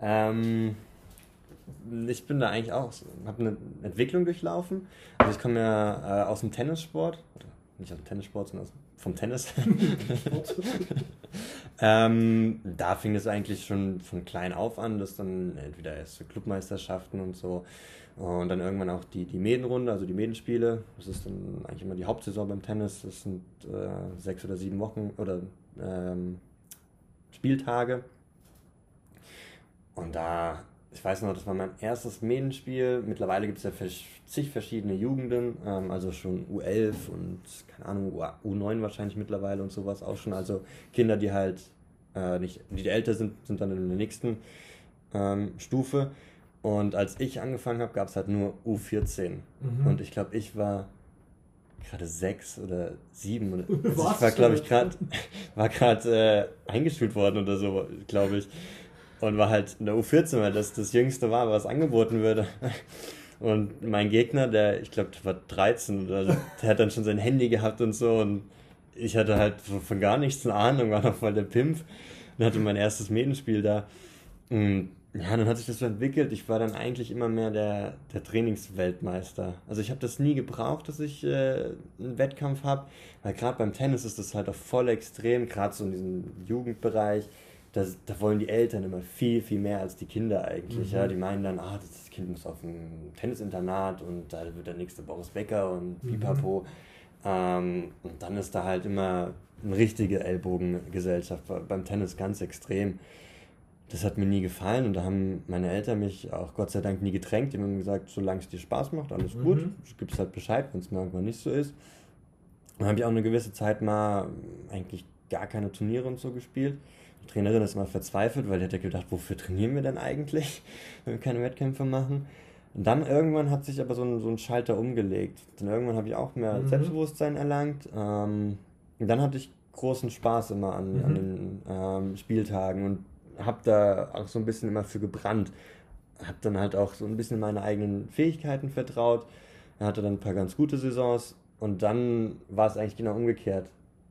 Ähm, ich bin da eigentlich auch, habe eine Entwicklung durchlaufen. Also ich komme ja äh, aus dem Tennissport, nicht aus dem Tennissport, sondern aus, vom Tennis. ähm, da fing es eigentlich schon von klein auf an, dass dann entweder erste Clubmeisterschaften und so und dann irgendwann auch die, die Medenrunde, also die Medenspiele. Das ist dann eigentlich immer die Hauptsaison beim Tennis. Das sind äh, sechs oder sieben Wochen oder ähm, Spieltage. Und da ich weiß noch, das war mein erstes Medenspiel. Mittlerweile gibt es ja zig verschiedene Jugenden, ähm, also schon U11 und keine Ahnung, U9 wahrscheinlich mittlerweile und sowas auch schon. Also Kinder, die halt äh, nicht, die älter sind, sind dann in der nächsten ähm, Stufe. Und als ich angefangen habe, gab es halt nur U14. Mhm. Und ich glaube, ich war gerade sechs oder sieben. Oder, also ich war, glaube ich, gerade äh, eingeschult worden oder so, glaube ich und war halt in der U14, weil das das Jüngste war, was angeboten würde. Und mein Gegner, der, ich glaube, der war 13, oder, der hat dann schon sein Handy gehabt und so und ich hatte halt von gar nichts eine Ahnung, war noch voll der Pimp und hatte mein erstes Medenspiel da. Und ja, dann hat sich das so entwickelt. Ich war dann eigentlich immer mehr der, der Trainingsweltmeister. Also ich habe das nie gebraucht, dass ich äh, einen Wettkampf habe, weil gerade beim Tennis ist das halt auch voll extrem, gerade so in diesem Jugendbereich das, da wollen die Eltern immer viel, viel mehr als die Kinder eigentlich. Mhm. Ja, die meinen dann, ah, das Kind muss auf ein Tennisinternat und da wird der nächste Boris Becker und mhm. pipapo. Mhm. Ähm, und dann ist da halt immer eine richtige Ellbogengesellschaft, beim Tennis ganz extrem. Das hat mir nie gefallen und da haben meine Eltern mich auch Gott sei Dank nie gedrängt. Die haben gesagt, solange es dir Spaß macht, alles mhm. gut. Es gibt halt Bescheid, wenn es mir irgendwann nicht so ist. Dann habe ich auch eine gewisse Zeit mal eigentlich gar keine Turniere und so gespielt. Trainerin ist immer verzweifelt, weil die hat ja gedacht, wofür trainieren wir denn eigentlich, wenn wir keine Wettkämpfe machen? Und dann irgendwann hat sich aber so ein, so ein Schalter umgelegt. Dann irgendwann habe ich auch mehr mhm. Selbstbewusstsein erlangt. Ähm, und dann hatte ich großen Spaß immer an, mhm. an den ähm, Spieltagen und habe da auch so ein bisschen immer für gebrannt. Habe dann halt auch so ein bisschen meine eigenen Fähigkeiten vertraut. Er hatte dann ein paar ganz gute Saisons und dann war es eigentlich genau umgekehrt.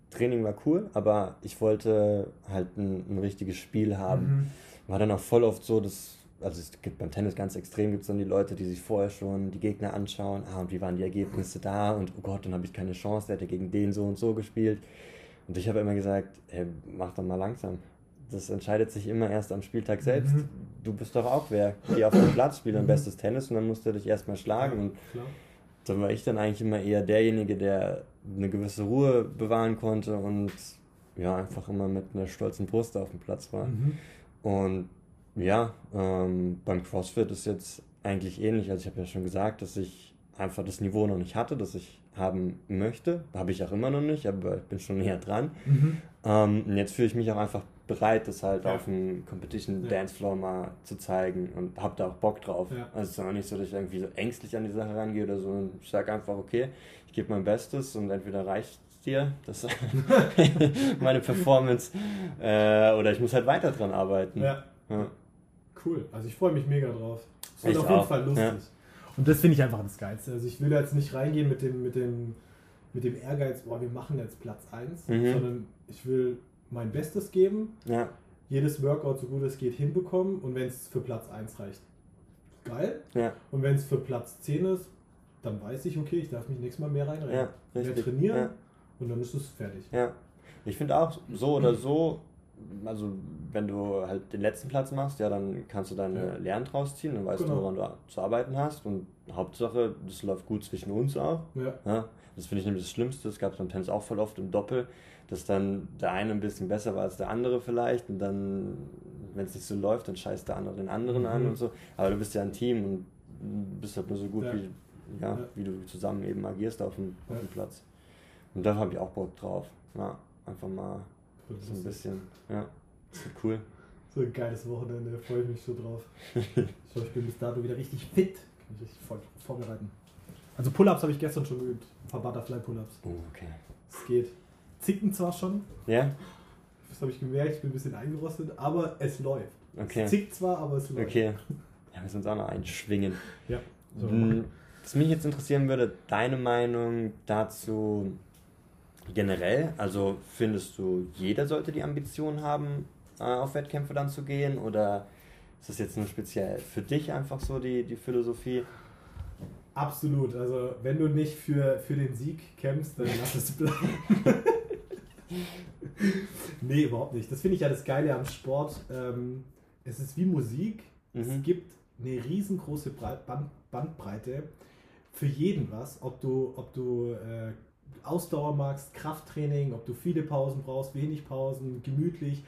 Training war cool, aber ich wollte halt ein, ein richtiges Spiel haben. Mhm. War dann auch voll oft so, dass, also es gibt beim Tennis ganz extrem, gibt es dann die Leute, die sich vorher schon die Gegner anschauen, ah, und wie waren die Ergebnisse da und oh Gott, dann habe ich keine Chance, der hat ja gegen den so und so gespielt. Und ich habe immer gesagt, hey, mach doch mal langsam. Das entscheidet sich immer erst am Spieltag selbst. Mhm. Du bist doch auch wer. Geh auf den Platz, spiel dein mhm. bestes Tennis und dann musst du dich erstmal schlagen. und dann war ich dann eigentlich immer eher derjenige, der eine gewisse Ruhe bewahren konnte und ja, einfach immer mit einer stolzen Brust auf dem Platz war. Mhm. Und ja, ähm, beim CrossFit ist jetzt eigentlich ähnlich. Also ich habe ja schon gesagt, dass ich einfach das Niveau noch nicht hatte, das ich haben möchte. Habe ich auch immer noch nicht, aber ich bin schon näher dran. Mhm. Ähm, und jetzt fühle ich mich auch einfach bereit, das halt ja. auf dem Competition ja. Dancefloor mal zu zeigen und habe da auch Bock drauf. Ja. Also es ist auch nicht so, dass ich irgendwie so ängstlich an die Sache rangehe oder so. Ich sage einfach, okay, ich gebe mein Bestes und entweder reicht dir, das meine Performance. Äh, oder ich muss halt weiter dran arbeiten. Ja. Cool. Also ich freue mich mega drauf. Es wird auf jeden auch. Fall lustig. Und das finde ich einfach das Geilste. Also ich will jetzt nicht reingehen mit dem, mit dem, mit dem Ehrgeiz, boah, wir machen jetzt Platz 1, mhm. sondern ich will mein Bestes geben. Ja. Jedes Workout so gut es geht hinbekommen und wenn es für Platz 1 reicht, geil. Ja. Und wenn es für Platz 10 ist, dann weiß ich, okay, ich darf mich nächstes Mal mehr reinrennen. Ja, mehr trainieren ja. und dann ist es fertig. Ja. Ich finde auch so oder so, also wenn du halt den letzten Platz machst, ja, dann kannst du deine ja. Lehren draus ziehen, dann weißt genau. du, woran du zu arbeiten hast und Hauptsache, das läuft gut zwischen uns auch. Ja. ja das finde ich nämlich das Schlimmste, das gab es beim Tennis auch voll oft im Doppel, dass dann der eine ein bisschen besser war als der andere vielleicht und dann, wenn es nicht so läuft, dann scheißt der andere den anderen mhm. an und so, aber du bist ja ein Team und bist halt nur so gut ja. wie ja, ja, wie du zusammen eben agierst auf dem, auf dem Platz. Und da habe ich auch Bock drauf. Ja, einfach mal so ein bisschen. Ja, cool. So ein geiles Wochenende, da freue ich mich so drauf. ich hoffe, ich bin bis dato wieder richtig fit. Kann mich richtig vor, vorbereiten. Also Pull-Ups habe ich gestern schon geübt. Ein paar Butterfly-Pull-Ups. Oh, okay. Es geht. Zicken zwar schon. Ja. Das habe ich gemerkt, ich bin ein bisschen eingerostet, aber es läuft. Okay. Es zickt zwar, aber es läuft. Okay. Ja, wir müssen uns auch noch einschwingen. Ja. So. Hm, was mich jetzt interessieren würde, deine Meinung dazu generell. Also findest du, jeder sollte die Ambition haben, äh, auf Wettkämpfe dann zu gehen? Oder ist das jetzt nur speziell für dich einfach so die, die Philosophie? Absolut. Also wenn du nicht für, für den Sieg kämpfst, dann lass es bleiben. nee, überhaupt nicht. Das finde ich ja das Geile am Sport. Ähm, es ist wie Musik. Mhm. Es gibt eine riesengroße Bandbreite für jeden was, ob du, ob du äh, Ausdauer magst, Krafttraining, ob du viele Pausen brauchst, wenig Pausen, gemütlich.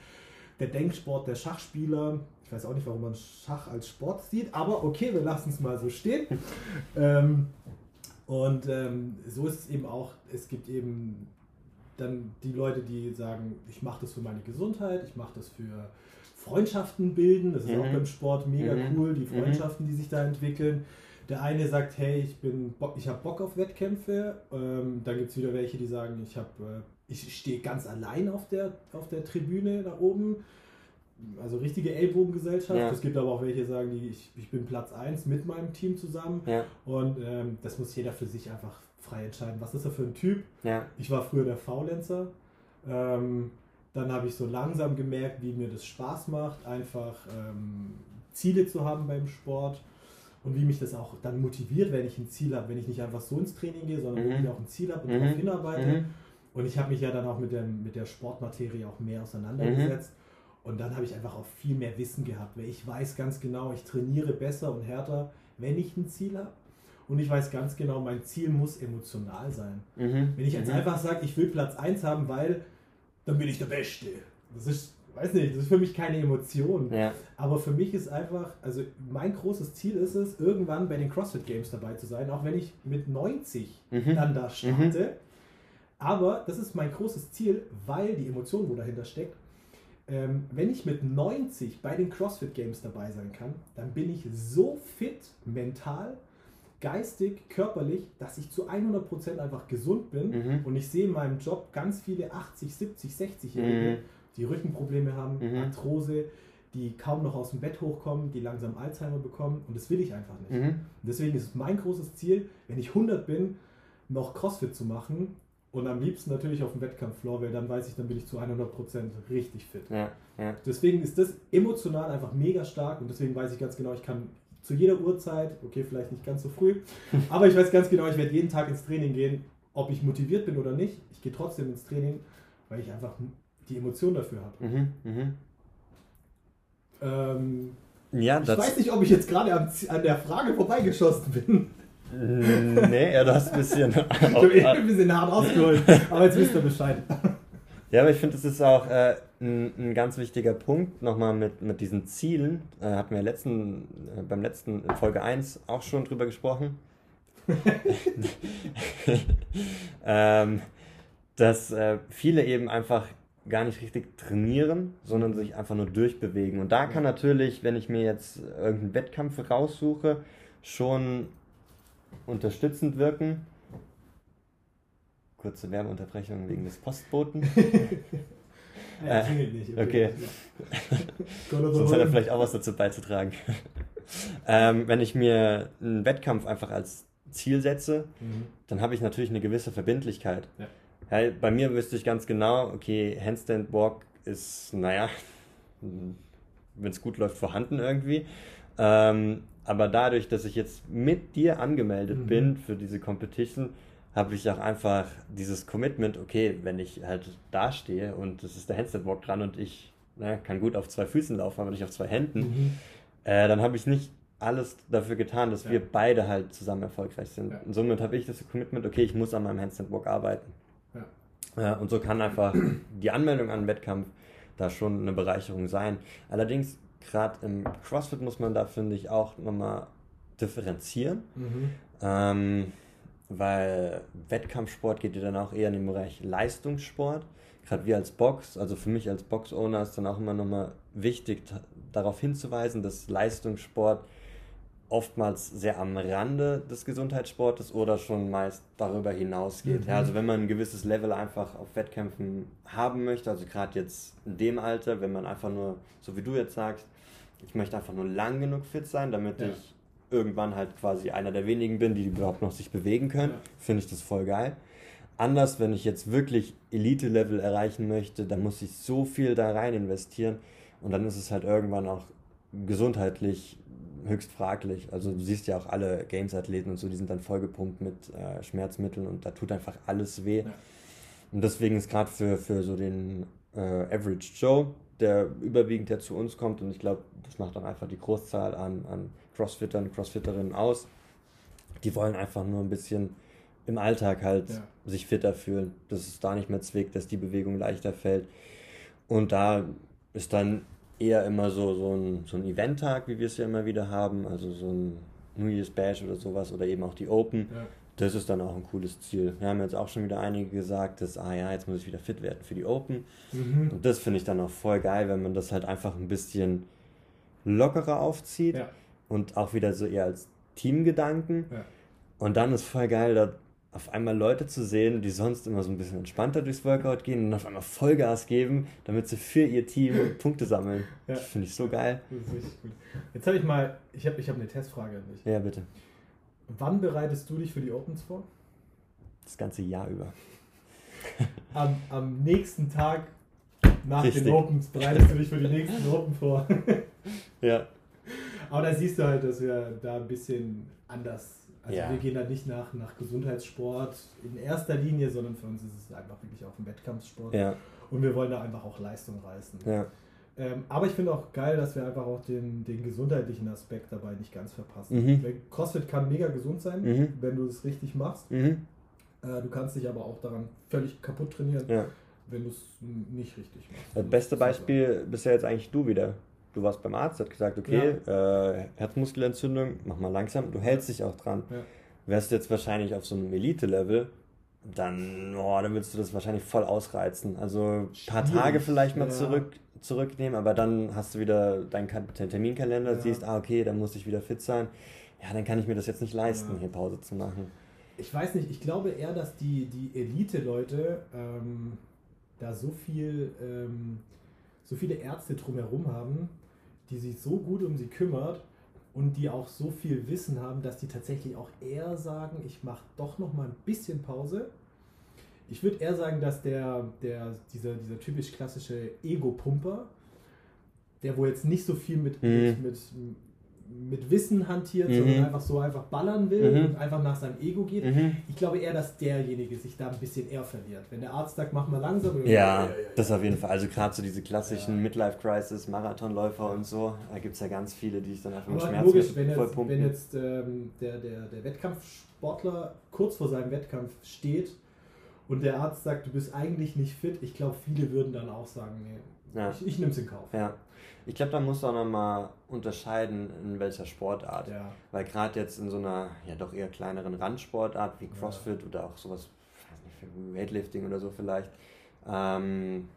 Der Denksport der Schachspieler. Ich weiß auch nicht, warum man Schach als Sport sieht, aber okay, wir lassen es mal so stehen. ähm, und ähm, so ist es eben auch, es gibt eben dann die Leute, die sagen, ich mache das für meine Gesundheit, ich mache das für Freundschaften bilden, das ist mhm. auch beim Sport mega mhm. cool, die mhm. Freundschaften, die sich da entwickeln. Der eine sagt, hey, ich bin, ich habe Bock auf Wettkämpfe. Ähm, dann gibt es wieder welche, die sagen, ich habe, äh, ich stehe ganz allein auf der, auf der Tribüne da oben. Also richtige Ellbogengesellschaft. Ja. Es gibt aber auch welche, die sagen, die, ich, ich bin Platz 1 mit meinem Team zusammen. Ja. Und ähm, das muss jeder für sich einfach frei entscheiden. Was ist er für ein Typ? Ja. Ich war früher der Faulenzer. Ähm, dann habe ich so langsam gemerkt, wie mir das Spaß macht, einfach ähm, Ziele zu haben beim Sport und wie mich das auch dann motiviert, wenn ich ein Ziel habe, wenn ich nicht einfach so ins Training gehe, sondern mhm. wenn ich auch ein Ziel habe und mhm. darauf hinarbeite. Mhm. Und ich habe mich ja dann auch mit, dem, mit der Sportmaterie auch mehr auseinandergesetzt. Mhm. Und dann habe ich einfach auch viel mehr Wissen gehabt, weil ich weiß ganz genau, ich trainiere besser und härter, wenn ich ein Ziel habe. Und ich weiß ganz genau, mein Ziel muss emotional sein. Mhm. Wenn ich jetzt mhm. einfach sage, ich will Platz 1 haben, weil dann bin ich der Beste. Das ist weiß nicht, das ist für mich keine Emotion. Ja. Aber für mich ist einfach, also mein großes Ziel ist es, irgendwann bei den CrossFit Games dabei zu sein, auch wenn ich mit 90 mhm. dann da starte. Mhm. Aber das ist mein großes Ziel, weil die Emotion, wo dahinter steckt, ähm, wenn ich mit 90 bei den CrossFit Games dabei sein kann, dann bin ich so fit, mental, geistig, körperlich, dass ich zu 100% einfach gesund bin. Mhm. Und ich sehe in meinem Job ganz viele 80, 70, 60-Jährige, die Rückenprobleme haben, mhm. Arthrose, die kaum noch aus dem Bett hochkommen, die langsam Alzheimer bekommen und das will ich einfach nicht. Mhm. deswegen ist es mein großes Ziel, wenn ich 100 bin, noch Crossfit zu machen und am liebsten natürlich auf dem Wettkampffloor, weil dann weiß ich, dann bin ich zu 100% richtig fit. Ja, ja. Deswegen ist das emotional einfach mega stark und deswegen weiß ich ganz genau, ich kann zu jeder Uhrzeit, okay, vielleicht nicht ganz so früh, aber ich weiß ganz genau, ich werde jeden Tag ins Training gehen, ob ich motiviert bin oder nicht. Ich gehe trotzdem ins Training, weil ich einfach die Emotion dafür habe. Mhm, mh. ähm, ja, ich weiß nicht, ob ich jetzt gerade an, an der Frage vorbeigeschossen bin. Nee, ja, du hast ein bisschen. ich habe ein bisschen hart ausgeholt, aber jetzt wisst ihr Bescheid. Ja, aber ich finde, das ist auch äh, ein, ein, ganz wichtiger Punkt, nochmal mit, mit diesen Zielen. Äh, hatten wir letzten, äh, beim letzten, in Folge 1 auch schon drüber gesprochen. ähm, dass äh, viele eben einfach gar nicht richtig trainieren, sondern sich einfach nur durchbewegen. Und da kann natürlich, wenn ich mir jetzt irgendeinen Wettkampf raussuche, schon unterstützend wirken. Kurze Werbeunterbrechung wegen des Postboten. Ja, klingelt nicht. Okay. Sonst hat er vielleicht auch was dazu beizutragen. ähm, wenn ich mir einen Wettkampf einfach als Ziel setze, Mhm. dann habe ich natürlich eine gewisse Verbindlichkeit. Ja. Ja, bei mir wüsste ich ganz genau, okay, Handstand Walk ist, naja, wenn es gut läuft, vorhanden irgendwie. Ähm, aber dadurch, dass ich jetzt mit dir angemeldet Mhm. bin für diese Competition, habe ich auch einfach dieses Commitment, okay, wenn ich halt da stehe und es ist der Handstand Walk dran und ich na, kann gut auf zwei Füßen laufen, aber nicht auf zwei Händen, Mhm. äh, dann habe ich nicht alles dafür getan, dass Ja. wir beide halt zusammen erfolgreich sind. Ja. Und somit habe ich das Commitment, okay, ich muss an meinem Handstand Walk arbeiten. Ja. Und so kann einfach die Anmeldung an einen Wettkampf da schon eine Bereicherung sein. Allerdings, gerade im CrossFit muss man da, finde ich, auch nochmal differenzieren. Mhm. Ähm, weil Wettkampfsport geht ja dann auch eher in den Bereich Leistungssport. Gerade wir als Box, also für mich als Box-Owner ist dann auch immer nochmal wichtig, darauf hinzuweisen, dass Leistungssport oftmals sehr am Rande des Gesundheitssportes oder schon meist darüber hinausgeht. Mhm. Ja, also wenn man ein gewisses Level einfach auf Wettkämpfen haben möchte, also gerade jetzt in dem Alter, wenn man einfach nur, so wie du jetzt sagst, ich möchte einfach nur lang genug fit sein, damit Ja. ich irgendwann halt quasi einer der wenigen bin, die überhaupt noch sich bewegen können, Ja. finde ich das voll geil. Anders, wenn ich jetzt wirklich Elite-Level erreichen möchte, dann muss ich so viel da rein investieren und dann ist es halt irgendwann auch gesundheitlich höchst fraglich. Also du siehst ja auch alle Games-Athleten und so, die sind dann vollgepumpt mit äh, Schmerzmitteln und da tut einfach alles weh. Ja. Und deswegen ist gerade für, für so den äh, Average Joe, der überwiegend der zu uns kommt und ich glaube, das macht auch einfach die Großzahl an, an Crossfittern und Crossfitterinnen aus, die wollen einfach nur ein bisschen im Alltag halt Ja. sich fitter fühlen, dass es da nicht mehr zwickt, dass die Bewegung leichter fällt. Und da ist dann eher immer so, so ein, so ein Event-Tag, wie wir es ja immer wieder haben, also so ein New Year's Bash oder sowas oder eben auch die Open. Ja. Das ist dann auch ein cooles Ziel. Wir haben jetzt auch schon wieder einige gesagt, dass, ah ja, jetzt muss ich wieder fit werden für die Open. Mhm. Und das finde ich dann auch voll geil, wenn man das halt einfach ein bisschen lockerer aufzieht Ja. und auch wieder so eher als Teamgedanken. Ja. Und dann ist voll geil, da auf einmal Leute zu sehen, die sonst immer so ein bisschen entspannter durchs Workout gehen und auf einmal Vollgas geben, damit sie für ihr Team Punkte sammeln. Ja. Das finde ich so geil. Das ist richtig gut. Jetzt habe ich mal, ich habe ich hab eine Testfrage an dich. Ja, bitte. Wann bereitest du dich für die Opens vor? Das ganze Jahr über. Am, am nächsten Tag nach Richtig. den Opens bereitest du dich für die nächsten Open vor. Ja. Aber da siehst du halt, dass wir da ein bisschen anders. Also Ja. wir gehen da nicht nach, nach Gesundheitssport in erster Linie, sondern für uns ist es einfach wirklich auch ein Wettkampfsport. Ja. Und wir wollen da einfach auch Leistung reißen. Ja. Ähm, aber ich finde auch geil, dass wir einfach auch den, den gesundheitlichen Aspekt dabei nicht ganz verpassen. Mhm. CrossFit kann mega gesund sein, Mhm. wenn du es richtig machst. Mhm. Äh, du kannst dich aber auch daran völlig kaputt trainieren, Ja. wenn du es nicht richtig machst. Das beste Beispiel bist ja jetzt eigentlich du wieder. Du warst beim Arzt, hat gesagt, okay, äh, Herzmuskelentzündung, mach mal langsam, du hältst dich auch dran. Ja. Wärst du jetzt wahrscheinlich auf so einem Elite-Level, dann, oh, dann würdest du das wahrscheinlich voll ausreizen. Also ein paar Tage vielleicht mal ja. zurück, zurücknehmen, aber dann hast du wieder deinen Terminkalender, Ja. siehst, ah, okay, dann muss ich wieder fit sein. Ja, dann kann ich mir das jetzt nicht leisten, Ja. hier Pause zu machen. Ich weiß nicht, ich glaube eher, dass die, die Elite-Leute ähm, da so viel, ähm, so viele Ärzte drumherum haben, die sich so gut um sie kümmert und die auch so viel Wissen haben, dass die tatsächlich auch eher sagen, ich mache doch noch mal ein bisschen Pause. Ich würde eher sagen, dass der, der dieser, dieser typisch klassische Ego-Pumper, der wo jetzt nicht so viel mit, Mhm. mit, mit, mit Wissen hantiert, Mhm. sondern einfach so einfach ballern will Mhm. und einfach nach seinem Ego geht, Mhm. ich glaube eher, dass derjenige sich da ein bisschen eher verliert. Wenn der Arzt sagt, mach mal langsam. oder- Ja, das auf jeden Fall. Also gerade so diese klassischen Ja. Midlife-Crisis, Marathonläufer und so, da gibt es ja ganz viele, die sich dann einfach mit Schmerzen logisch, wenn jetzt, wenn jetzt ähm, der, der, der Wettkampfsportler kurz vor seinem Wettkampf steht und der Arzt sagt, du bist eigentlich nicht fit, ich glaube, viele würden dann auch sagen, nee, Ja. ich, ich nehme es in Kauf. Ja. Ich glaube, da musst du auch nochmal unterscheiden, in welcher Sportart. Ja. Weil gerade jetzt in so einer ja doch eher kleineren Randsportart wie Ja. CrossFit oder auch sowas, weiß nicht, Weightlifting oder so vielleicht, ähm,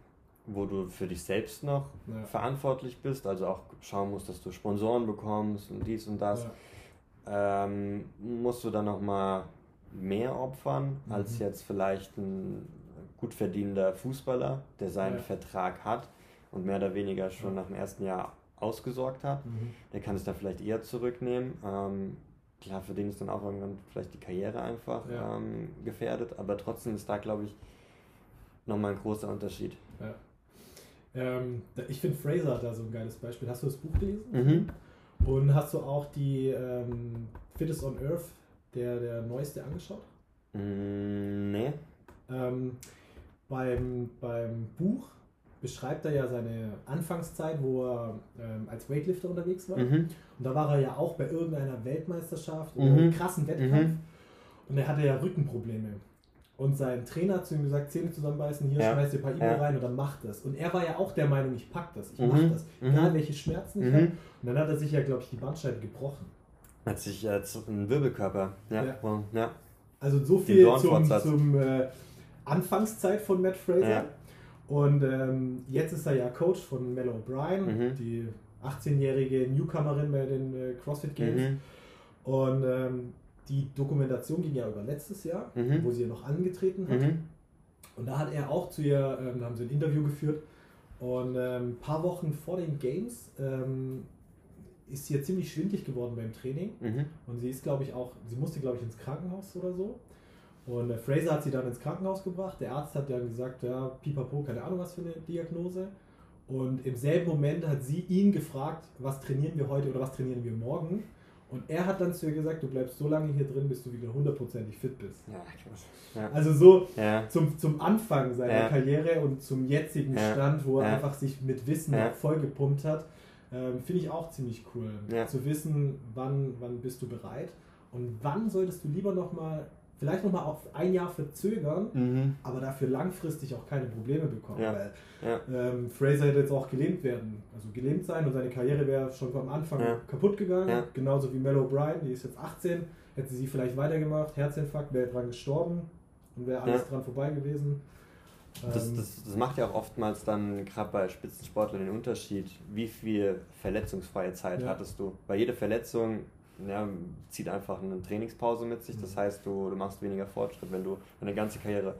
wo du für dich selbst noch Ja. verantwortlich bist, also auch schauen musst, dass du Sponsoren bekommst und dies und das, ähm, musst du dann nochmal mehr opfern mhm. als jetzt vielleicht ein gut verdienender Fußballer, der seinen ja. Vertrag hat und mehr oder weniger schon nach dem ersten Jahr ausgesorgt hat. Mhm. Der kann es dann vielleicht eher zurücknehmen. Ähm, klar, für den ist dann auch irgendwann vielleicht die Karriere einfach ja. ähm, gefährdet, aber trotzdem ist da, glaube ich, nochmal ein großer Unterschied. Ja. Ähm, ich finde Fraser da so ein geiles Beispiel. Hast du das Buch gelesen? Mhm. Und hast du auch die ähm, Fittest on Earth, der, der neueste, angeschaut? Mm, nee. Ähm, beim, beim Buch beschreibt er ja seine Anfangszeit, wo er ähm, als Weightlifter unterwegs war. Mhm. Und da war er ja auch bei irgendeiner Weltmeisterschaft oder mhm. einem krassen Wettkampf. Mhm. Und er hatte ja Rückenprobleme. Und sein Trainer hat zu ihm gesagt, Zähne zusammenbeißen, hier ja. schmeißt ihr ein paar Ibo ja. rein und dann macht das. Und er war ja auch der Meinung, ich pack das, ich mhm. mach das. Mhm. Egal welche Schmerzen ich mhm. habe. Und dann hat er sich ja, glaube ich, die Bandscheibe gebrochen. Hat sich jetzt äh, ein Wirbelkörper. Ja. ja. Ja. Also so viel zum, zum äh, Anfangszeit von Matt Fraser. Und ähm, jetzt ist er ja Coach von Mel O'Brien, mhm. die 18-jährige Newcomerin bei den äh, CrossFit Games. Mhm. Und ähm, die Dokumentation ging ja über letztes Jahr, mhm. wo sie ja noch angetreten hat. Mhm. Und da hat er auch zu ihr, ähm, da haben sie ein Interview geführt. Und ein ähm, paar Wochen vor den Games ähm, ist sie ja ziemlich schwindlig geworden beim Training. Mhm. Und sie ist, glaube ich, auch, sie musste, glaube ich, ins Krankenhaus oder so. Und äh, Fraser hat sie dann ins Krankenhaus gebracht. Der Arzt hat dann gesagt, ja, pipapo, keine Ahnung was für eine Diagnose. Und im selben Moment hat sie ihn gefragt, was trainieren wir heute oder was trainieren wir morgen. Und er hat dann zu ihr gesagt, du bleibst so lange hier drin, bis du wieder hundertprozentig fit bist. Ja, krass. Ja. Also so ja. zum, zum Anfang seiner ja. Karriere und zum jetzigen Stand, wo er einfach sich mit Wissen vollgepumpt hat, ähm, finde ich auch ziemlich cool. Zu wissen, wann, wann bist du bereit und wann solltest du lieber nochmal vielleicht nochmal auf ein Jahr verzögern, mhm. aber dafür langfristig auch keine Probleme bekommen. Ja. Weil ja. Ähm, Fraser hätte jetzt auch gelähmt werden, also gelähmt sein und seine Karriere wäre schon am Anfang ja. kaputt gegangen. Genauso wie Mel O'Brien, die ist jetzt 18, hätte sie vielleicht weitergemacht, Herzinfarkt, wäre dran gestorben und wäre alles dran vorbei gewesen. Das, ähm, das, das, macht ja auch oftmals dann gerade bei Spitzensportlern den Unterschied, wie viel verletzungsfreie Zeit hattest du. Bei jeder Verletzung ja, zieht einfach eine Trainingspause mit sich. Das mhm. heißt, du, du machst weniger Fortschritt. Wenn du deine ganze Karriere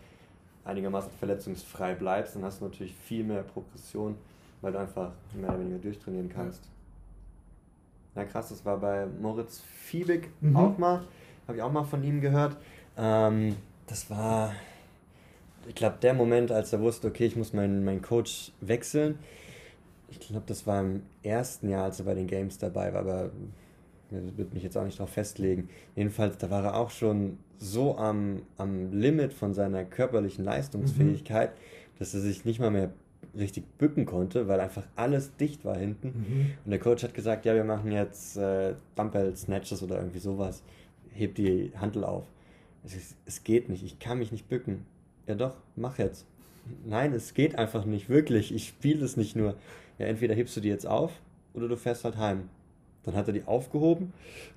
einigermaßen verletzungsfrei bleibst, dann hast du natürlich viel mehr Progression, weil du einfach mehr oder weniger durchtrainieren kannst. Ja, krass, das war bei Moritz Fiebig mhm. auch mal. Habe ich auch mal von ihm gehört. Ähm, das war, ich glaube, der Moment, als er wusste, okay, ich muss meinen, meinen Coach wechseln. Ich glaube, das war im ersten Jahr, als er bei den Games dabei war, aber würde mich jetzt auch nicht darauf festlegen. Jedenfalls, da war er auch schon so am, am Limit von seiner körperlichen Leistungsfähigkeit, mhm. dass er sich nicht mal mehr richtig bücken konnte, weil einfach alles dicht war hinten. Mhm. Und der Coach hat gesagt, ja, wir machen jetzt äh, Dumbbell Snatches oder irgendwie sowas. Heb die Handel auf. Es, es geht nicht, ich kann mich nicht bücken. Ja doch, mach jetzt. Nein, es geht einfach nicht, wirklich. Ich spiele es nicht nur. Ja, entweder hebst du die jetzt auf oder du fährst halt heim. Dann hat er die aufgehoben,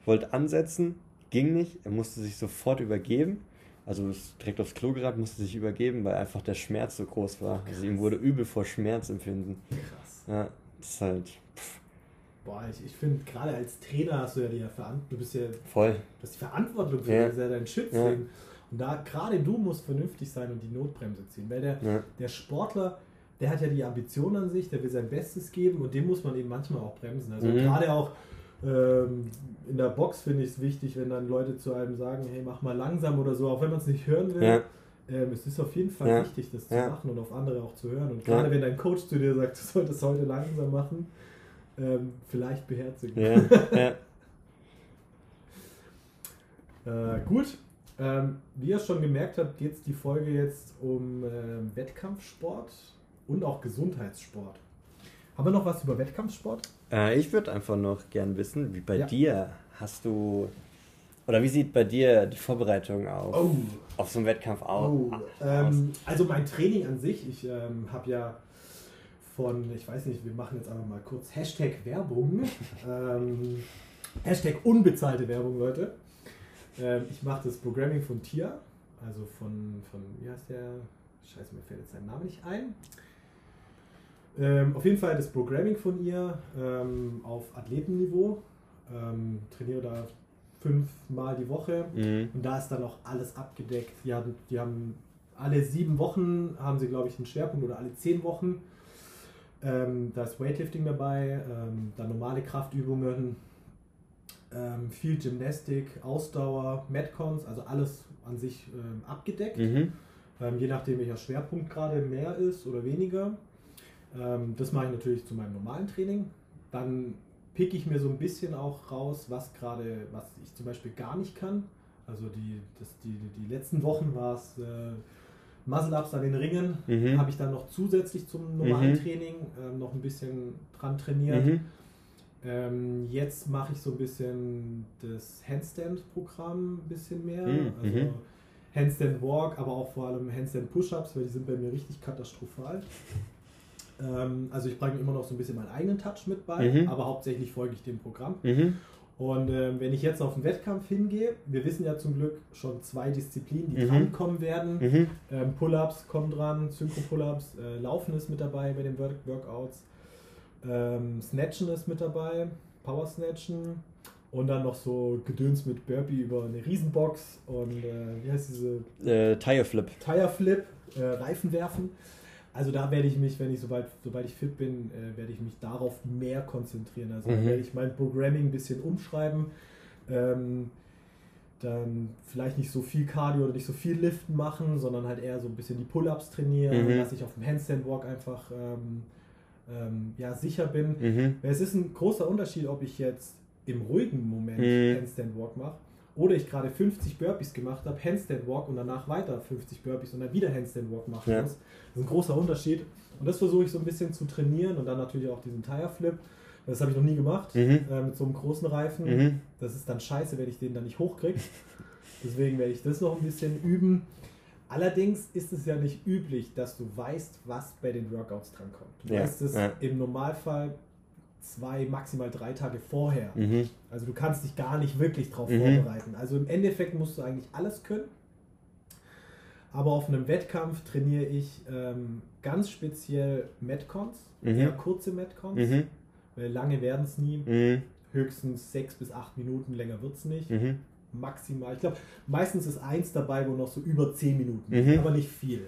wollte ansetzen, ging nicht. Er musste sich sofort übergeben. Also ist direkt aufs Klo geraten, musste sich übergeben, weil einfach der Schmerz so groß war. Krass. Also ihm wurde übel vor Schmerzempfinden. Krass. Ja, das ist halt. Pff. Boah, ich, ich finde, gerade als Trainer hast du ja die Verantwortung, du bist ja. Voll. Du hast die Verantwortung für ja. ja deinen Schützling. Ja. Und da gerade du musst vernünftig sein und die Notbremse ziehen. Weil der, ja. der Sportler, der hat ja die Ambition an sich, der will sein Bestes geben und dem muss man eben manchmal auch bremsen. Also mhm. gerade auch ähm, in der Box finde ich es wichtig, wenn dann Leute zu einem sagen, hey, mach mal langsam oder so, auch wenn man es nicht hören will. Ja. Ähm, es ist auf jeden Fall ja. wichtig, das zu ja. machen und auf andere auch zu hören. Und gerade wenn dein Coach zu dir sagt, du solltest heute langsam machen, ähm, vielleicht beherzigen. äh, gut, ähm, wie ihr schon gemerkt habt, geht es die Folge jetzt um äh, Wettkampfsport und auch Gesundheitssport. Haben wir noch was über Wettkampfsport? Äh, ich würde einfach noch gern wissen, wie bei ja. dir hast du oder wie sieht bei dir die Vorbereitung auf, oh. auf so einen Wettkampf aus? Oh. Ähm, also mein Training an sich, ich ähm, habe ja von, ich weiß nicht, wir machen jetzt einfach mal kurz Hashtag Werbung. ähm, Hashtag unbezahlte Werbung, Leute. Ähm, ich mache das Programming von Tia, also von, von, wie heißt der? Scheiße, mir fällt jetzt sein Name nicht ein. Ähm, auf jeden Fall das Programming von ihr ähm, auf Athletenniveau. Ähm, trainiere da fünfmal die Woche. Mhm. Und da ist dann auch alles abgedeckt. Die haben, die haben alle sieben Wochen, haben sie, glaube ich, einen Schwerpunkt oder alle zehn Wochen. Ähm, da ist Weightlifting dabei, ähm, dann normale Kraftübungen, ähm, viel Gymnastik, Ausdauer, Metcons, also alles an sich ähm, abgedeckt. Mhm. Ähm, je nachdem, welcher Schwerpunkt gerade mehr ist oder weniger. Ähm, das mache ich natürlich zu meinem normalen Training. Dann picke ich mir so ein bisschen auch raus, was gerade, was ich zum Beispiel gar nicht kann. Also die, das, die, die letzten Wochen war es äh, Muscle-Ups an den Ringen, Mhm. habe ich dann noch zusätzlich zum normalen Mhm. Training ähm, noch ein bisschen dran trainiert. Mhm. Ähm, jetzt mache ich so ein bisschen das Handstand-Programm ein bisschen mehr. Mhm, Also mhm. Handstand Walk, aber auch vor allem Handstand Push-Ups, weil die sind bei mir richtig katastrophal. Ähm, also ich bringe immer noch so ein bisschen meinen eigenen Touch mit bei, Mhm. aber hauptsächlich folge ich dem Programm. Mhm. Und ähm, wenn ich jetzt auf den Wettkampf hingehe, wir wissen ja zum Glück schon zwei Disziplinen, die Mhm. drankommen werden. Mhm. Ähm, Pull-ups kommen dran, Synchro-Pull-ups, äh, Laufen ist mit dabei bei den Work Workouts, ähm, Snatchen ist mit dabei, Power Snatchen und dann noch so Gedöns mit Burpee über eine Riesenbox und äh, wie heißt diese Äh, Tire Flip. Tire Flip, äh, Reifen werfen. Also da werde ich mich, wenn ich sobald, sobald ich fit bin, äh, werde ich mich darauf mehr konzentrieren. Also Mhm. werde ich mein Programming ein bisschen umschreiben. Ähm, dann vielleicht nicht so viel Cardio oder nicht so viel Liften machen, sondern halt eher so ein bisschen die Pull-Ups trainieren, Mhm. dass ich auf dem Handstand Walk einfach ähm, ähm, ja, sicher bin. Mhm. Es ist ein großer Unterschied, ob ich jetzt im ruhigen Moment Mhm. Handstand Walk mache oder ich gerade 50 Burpees gemacht habe, Handstand Walk und danach weiter 50 Burpees und dann wieder Handstand Walk machen Ja. muss. Das ist ein großer Unterschied. Und das versuche ich so ein bisschen zu trainieren und dann natürlich auch diesen Tire Flip. Das habe ich noch nie gemacht Mhm. äh, mit so einem großen Reifen. Mhm. Das ist dann scheiße, wenn ich den dann nicht hochkriege. Deswegen werde ich das noch ein bisschen üben. Allerdings ist es ja nicht üblich, dass du weißt, was bei den Workouts drankommt. Du Ja, weißt es ja. im Normalfall zwei, maximal drei Tage vorher. Mhm. Also du kannst dich gar nicht wirklich darauf Mhm. vorbereiten. Also im Endeffekt musst du eigentlich alles können. Aber auf einem Wettkampf trainiere ich ähm, ganz speziell Metcons, Mhm. eher kurze Metcons, Mhm. weil lange werden es nie. Mhm. Höchstens sechs bis acht Minuten, länger wird es nicht. Mhm. Maximal. Ich glaube, meistens ist eins dabei, wo noch so über zehn Minuten, aber nicht viel.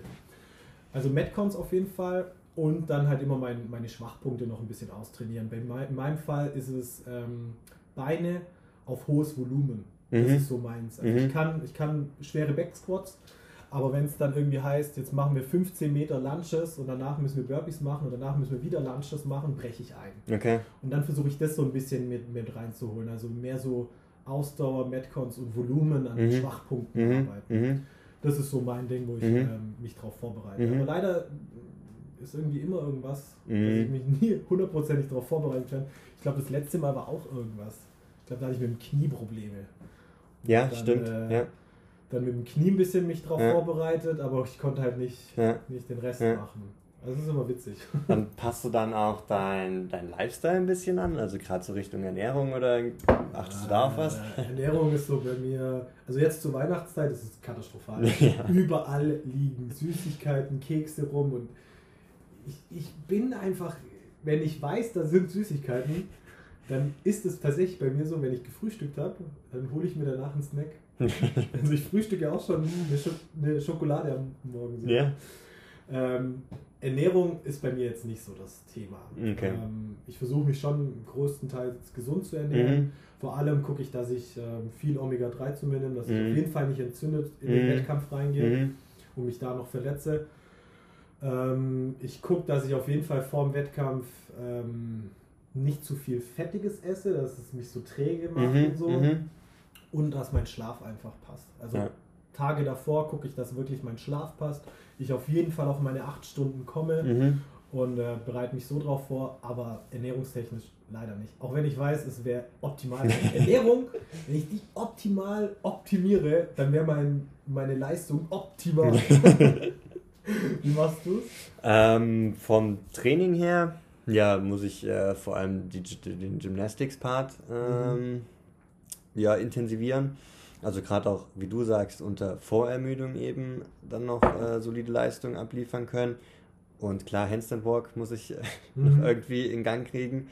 Also Metcons auf jeden Fall und dann halt immer mein, meine Schwachpunkte noch ein bisschen austrainieren. Bei mei- in meinem Fall ist es ähm, Beine auf hohes Volumen. Das Mhm. ist so meins. Also Mhm. ich, kann, ich kann schwere Backsquats, aber wenn es dann irgendwie heißt, jetzt machen wir 15 Meter Lunches und danach müssen wir Burpees machen und danach müssen wir wieder Lunches machen, breche ich ein. Okay. Und dann versuche ich das so ein bisschen mit, mit reinzuholen. Also mehr so Ausdauer, Metcons und Volumen an den Mhm. Schwachpunkten Mhm. arbeiten. Mhm. Das ist so mein Ding, wo ich Mhm. ähm, mich drauf vorbereite. Aber leider ist irgendwie immer irgendwas, Mhm. dass ich mich nie hundertprozentig darauf vorbereiten kann. Ich glaube, das letzte Mal war auch irgendwas. Ich glaube, da hatte ich mit dem Knie Probleme. Ja, Dann, stimmt. äh, ja. Dann mit dem Knie ein bisschen mich drauf Ja. vorbereitet, aber ich konnte halt nicht, Ja. nicht den Rest machen. Also das ist immer witzig. Dann passt du dann auch dein, dein Lifestyle ein bisschen an? Also gerade so Richtung Ernährung oder achtest du da auf was? Äh, Ernährung ist so bei mir, also jetzt zur Weihnachtszeit ist es katastrophal. Ja. Überall liegen Süßigkeiten, Kekse rum und ich, ich bin einfach, wenn ich weiß, da sind Süßigkeiten, dann ist es tatsächlich bei mir so, wenn ich gefrühstückt habe, dann hole ich mir danach einen Snack. Also ich frühstücke auch schon eine, Scho eine Schokolade am Morgen. so. Ähm, Ernährung ist bei mir jetzt nicht so das Thema. Okay. Ähm, ich versuche mich schon größtenteils gesund zu ernähren. Mhm. Vor allem gucke ich, dass ich ähm, viel Omega-3 zu mir nehme, dass ich Mhm. auf jeden Fall nicht entzündet in den Mhm. Wettkampf reingehe Mhm. und mich da noch verletze. Ähm, ich gucke, dass ich auf jeden Fall vor dem Wettkampf ähm, nicht zu viel Fettiges esse, dass es mich so träge macht Mhm. und so. Mhm. Und dass mein Schlaf einfach passt. Also Ja. Tage davor gucke ich, dass wirklich mein Schlaf passt. Ich auf jeden Fall auf meine acht Stunden komme Mhm. und äh, bereite mich so drauf vor, aber ernährungstechnisch leider nicht. Auch wenn ich weiß, es wäre optimal. Ernährung, wenn ich die optimal optimiere, dann wäre mein, meine Leistung optimal. Wie machst du es? Ähm, vom Training her, ja, muss ich äh, vor allem die, den Gymnastics-Part ähm, ja, intensivieren. Also gerade auch, wie du sagst, unter Vorermüdung eben dann noch äh, solide Leistung abliefern können. Und klar, Handstand Walk muss ich äh, Mhm. noch irgendwie in Gang kriegen.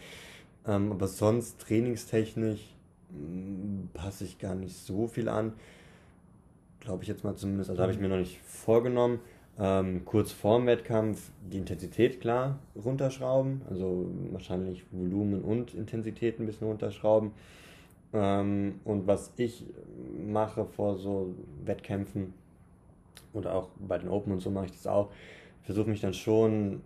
Ähm, aber sonst trainingstechnisch mm, passe ich gar nicht so viel an. Glaube ich jetzt mal zumindest. Also habe ich mir noch nicht vorgenommen. Ähm, kurz vorm Wettkampf die Intensität klar runterschrauben, also wahrscheinlich Volumen und Intensität ein bisschen runterschrauben. Ähm, und was ich mache vor so Wettkämpfen oder auch bei den Open und so mache ich das auch, versuche mich dann schon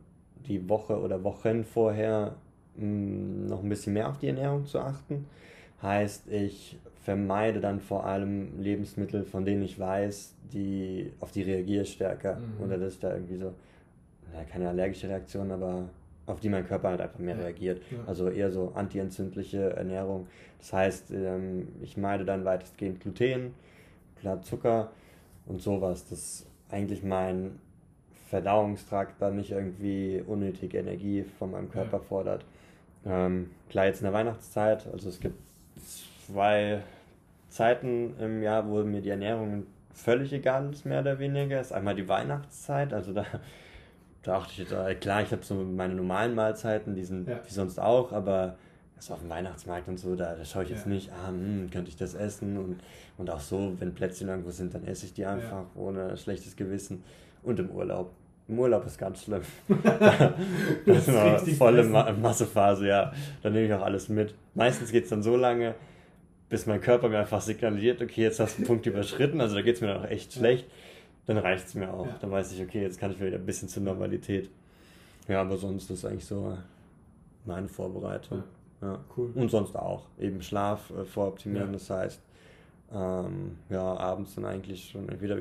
die Woche oder Wochen vorher mh, mm, noch ein bisschen mehr auf die Ernährung zu achten. Heißt, ich vermeide dann vor allem Lebensmittel, von denen ich weiß, die auf die reagiere stärker. Mhm. Oder dass da irgendwie so, ja, keine allergische Reaktion, aber auf die mein Körper halt einfach mehr ja. reagiert. Ja. Also eher so antientzündliche Ernährung. Das heißt, ähm, ich meide dann weitestgehend Gluten, klar Zucker und sowas, das eigentlich mein Verdauungstrakt dann nicht irgendwie unnötig Energie von meinem Körper ja. fordert. Ähm, klar, jetzt in der Weihnachtszeit, also es gibt zwei Zeiten im Jahr, wo mir die Ernährung völlig egal ist, mehr oder weniger. Das ist einmal die Weihnachtszeit, also da, da achte ich jetzt, äh, klar, ich habe so meine normalen Mahlzeiten, die sind ja. wie sonst auch, aber so auf dem Weihnachtsmarkt und so, da, da schaue ich jetzt ja. nicht, ah, hm, könnte ich das essen und, und auch so, wenn Plätzchen irgendwo sind, dann esse ich die einfach ja. ohne schlechtes Gewissen und im Urlaub. Im Urlaub ist ganz schlimm. das ist eine volle Ma Massephase, ja. Da nehme ich auch alles mit. Meistens geht es dann so lange, bis mein Körper mir einfach signalisiert, okay, jetzt hast du einen Punkt überschritten, also da geht es mir dann auch echt schlecht. Dann reicht es mir auch. Ja. Dann weiß ich, okay, jetzt kann ich wieder ein bisschen zur Normalität. Ja, aber sonst ist eigentlich so meine Vorbereitung. Ja. ja. Cool. Und sonst auch. Eben Schlaf äh, voroptimieren, ja. das heißt, ähm, ja, abends dann eigentlich schon entweder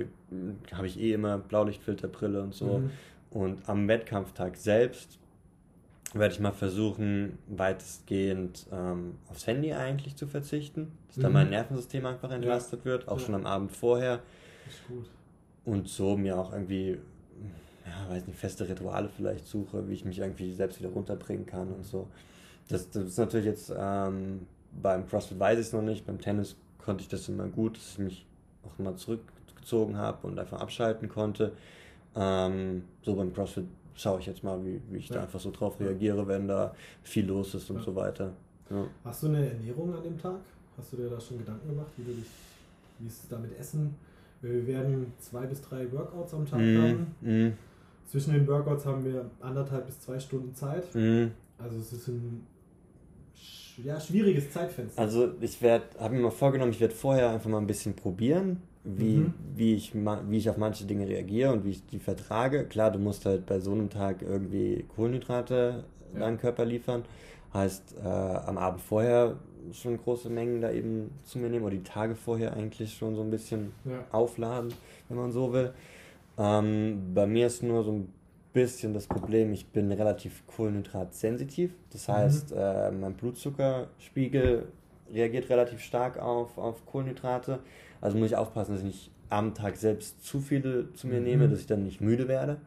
habe ich eh immer Blaulichtfilterbrille und so. Mhm. Und am Wettkampftag selbst werde ich mal versuchen, weitestgehend ähm, aufs Handy eigentlich zu verzichten, dass mhm. da mein Nervensystem einfach entlastet ja. wird, auch ja. schon am Abend vorher. Ist gut. Und so mir auch irgendwie, ja, weiß nicht, feste Rituale vielleicht suche, wie ich mich irgendwie selbst wieder runterbringen kann und so. Das, das ist natürlich jetzt ähm, beim CrossFit weiß ich es noch nicht, beim Tennis konnte ich das immer gut, dass ich mich auch mal zurückgezogen habe und einfach abschalten konnte. Ähm, so beim CrossFit schaue ich jetzt mal, wie, wie ich ja. da einfach so drauf reagiere, wenn da viel los ist und ja. so weiter. Ja. Hast du eine Ernährung an dem Tag? Hast du dir da schon Gedanken gemacht, wie du dich, wie es damit Essen? Wir werden zwei bis drei Workouts am Tag mm, haben. Mm. Zwischen den Workouts haben wir anderthalb bis zwei Stunden Zeit. Mm. Also es ist ein ja, schwieriges Zeitfenster. Also ich werde, habe mir mal vorgenommen, ich werde vorher einfach mal ein bisschen probieren, wie, mhm. wie, ich, wie ich auf manche Dinge reagiere und wie ich die vertrage. Klar, du musst halt bei so einem Tag irgendwie Kohlenhydrate ja. deinem Körper liefern. Heißt, äh, am Abend vorher schon große Mengen da eben zu mir nehmen oder die Tage vorher eigentlich schon so ein bisschen ja. aufladen, wenn man so will. Ähm, bei mir ist nur so ein bisschen das Problem, ich bin relativ kohlenhydratsensitiv. Das mhm. heißt, mhm. äh, mein Blutzuckerspiegel reagiert relativ stark auf, auf Kohlenhydrate. Also muss ich aufpassen, dass ich nicht am Tag selbst zu viele zu mir mhm. nehme, dass ich dann nicht müde werde.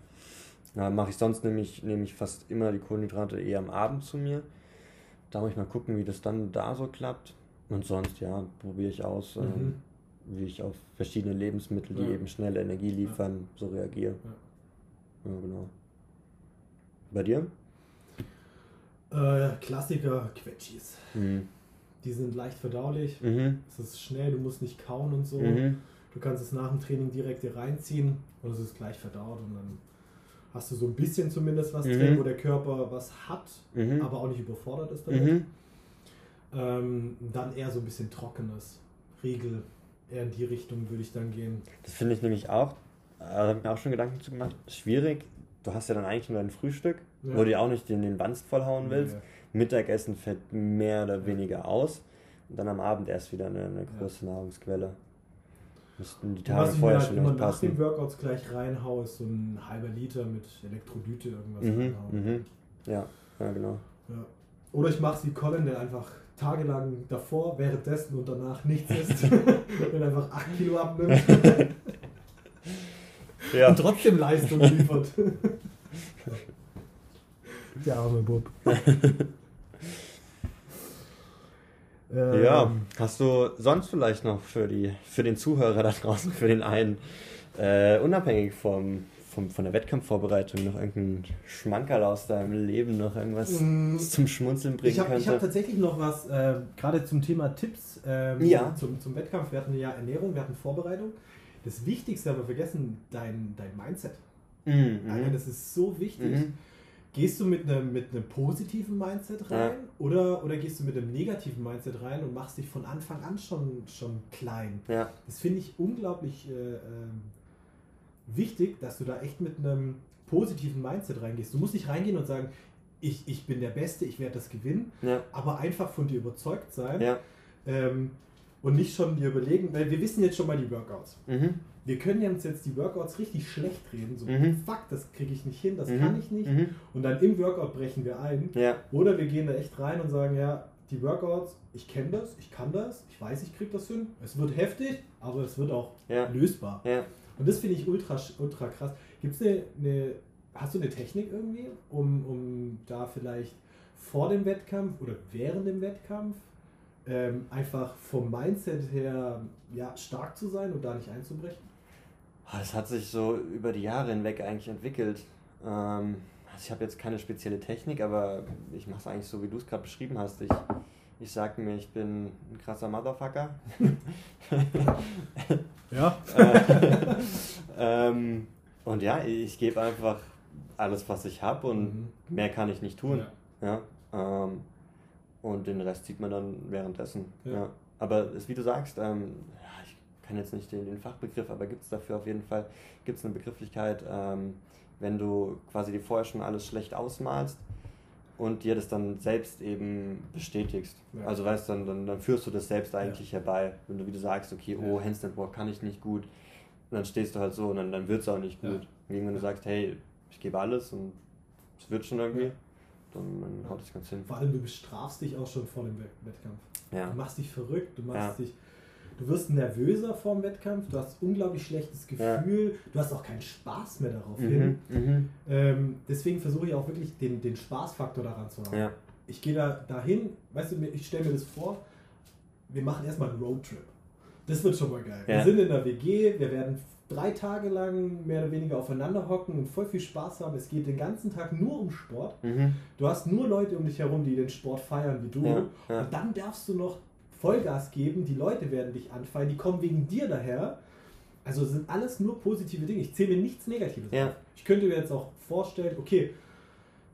Äh, Mache ich sonst nämlich, nehme ich fast immer die Kohlenhydrate eher am Abend zu mir. Da muss ich mal gucken, wie das dann da so klappt. Und sonst, ja, probiere ich aus, äh, mhm. äh, wie ich auf verschiedene Lebensmittel, die ja. eben schnell Energie liefern, ja. so reagiere. Ja. ja, genau. Bei dir? Äh, Klassiker Quetschis. Mhm. Die sind leicht verdaulich. Mhm. Es ist schnell, du musst nicht kauen und so. Mhm. Du kannst es nach dem Training direkt hier reinziehen und es ist gleich verdaut und dann hast du so ein bisschen zumindest was mhm. drin, wo der Körper was hat, mhm. aber auch nicht überfordert ist damit. Mhm. Ähm, dann eher so ein bisschen trockenes. Riegel, eher in die Richtung würde ich dann gehen. Das finde ich nämlich auch, da habe ich mir auch schon Gedanken zu gemacht, schwierig, du hast ja dann eigentlich nur dein Frühstück, ja. wo du dir auch nicht den, den Wanst vollhauen willst. Ja. Mittagessen fällt mehr oder weniger aus. Und dann am Abend erst wieder eine, eine große ja. Nahrungsquelle. Müssten die Tage vorher halt schon immer nach den Workouts gleich reinhaue, ist so ein halber Liter mit Elektrolyte irgendwas mhm, reinhauen. Mhm. Ja, ja, genau. Ja. Oder ich mache es wie Colin, der einfach tagelang davor, währenddessen und danach nichts isst und einfach 8 Kilo abnimmt. ja. Und trotzdem Leistung liefert. Der arme Bub. Ja, ähm. hast du sonst vielleicht noch für, die, für den Zuhörer da draußen, für den einen, äh, unabhängig vom, vom, von der Wettkampfvorbereitung noch irgendein Schmankerl aus deinem Leben, noch irgendwas mm, zum Schmunzeln bringen ich hab, könnte? Ich habe tatsächlich noch was, äh, gerade zum Thema Tipps ähm, ja. zum, zum Wettkampf. Wir hatten ja Ernährung, wir hatten Vorbereitung. Das Wichtigste aber vergessen, dein, dein Mindset. Mhm. Also das ist so wichtig. Mhm. Gehst du mit einem, mit einem positiven Mindset rein ja. oder, oder gehst du mit einem negativen Mindset rein und machst dich von Anfang an schon, schon klein? Ja. Das finde ich unglaublich äh, äh, wichtig, dass du da echt mit einem positiven Mindset reingehst. Du musst nicht reingehen und sagen, ich, ich bin der Beste, ich werde das gewinnen, ja. aber einfach von dir überzeugt sein. Ähm, und nicht schon dir überlegen, weil wir wissen jetzt schon mal die Workouts. Mhm. Wir können uns jetzt die Workouts richtig schlecht reden, so mhm. fuck, das kriege ich nicht hin, das mhm. kann ich nicht. Mhm. Und dann im Workout brechen wir ein. Ja. Oder wir gehen da echt rein und sagen, ja, die Workouts, ich kenne das, ich kann das, ich weiß, ich kriege das hin. Es wird heftig, aber es wird auch ja. lösbar. Ja. Und das finde ich ultra, ultra krass. Gibt es eine, eine, hast du eine Technik irgendwie, um, um da vielleicht vor dem Wettkampf oder während dem Wettkampf ähm, einfach vom Mindset her ja, stark zu sein und da nicht einzubrechen? Das hat sich so über die Jahre hinweg eigentlich entwickelt. Ähm, also ich habe jetzt keine spezielle Technik, aber ich mache es eigentlich so, wie du es gerade beschrieben hast. Ich, ich sage mir, ich bin ein krasser Motherfucker. ja. ähm, und ja, ich gebe einfach alles, was ich habe und mhm. mehr kann ich nicht tun. Ja. ja ähm, und den Rest sieht man dann währenddessen. Ja. ja. Aber es, wie du sagst, ähm, ich kann jetzt nicht den, den Fachbegriff, aber gibt es dafür auf jeden Fall gibt's eine Begrifflichkeit, ähm, wenn du quasi dir vorher schon alles schlecht ausmalst und dir das dann selbst eben bestätigst. Ja. Also weißt dann, dann, dann führst du das selbst eigentlich ja. herbei. Wenn du wieder sagst, okay, oh, Handstand Walk kann ich nicht gut, und dann stehst du halt so und dann, dann wird es auch nicht gut. Ja. Wenn du sagst, hey, ich gebe alles und es wird schon irgendwie dann, dann haut es ganz hin. Vor allem, du bestrafst dich auch schon vor dem Wettkampf. Ja. Du machst dich verrückt, du machst ja. dich. Du wirst nervöser vor dem Wettkampf, du hast unglaublich schlechtes Gefühl, ja. du hast auch keinen Spaß mehr darauf mhm, hin. Mhm. Ähm, deswegen versuche ich auch wirklich den, den Spaßfaktor daran zu haben. Ja. Ich gehe da dahin, weißt du, ich stelle mir das vor, wir machen erstmal einen Roadtrip. Das wird schon mal geil. Wir sind in der WG, wir werden drei Tage lang mehr oder weniger aufeinander hocken und voll viel Spaß haben. Es geht den ganzen Tag nur um Sport. Mhm. Du hast nur Leute um dich herum, die den Sport feiern wie du. Ja, ja. Und dann darfst du noch Vollgas geben. Die Leute werden dich anfallen. Die kommen wegen dir daher. Also sind alles nur positive Dinge. Ich zähle mir nichts Negatives ja. Ich könnte mir jetzt auch vorstellen, okay,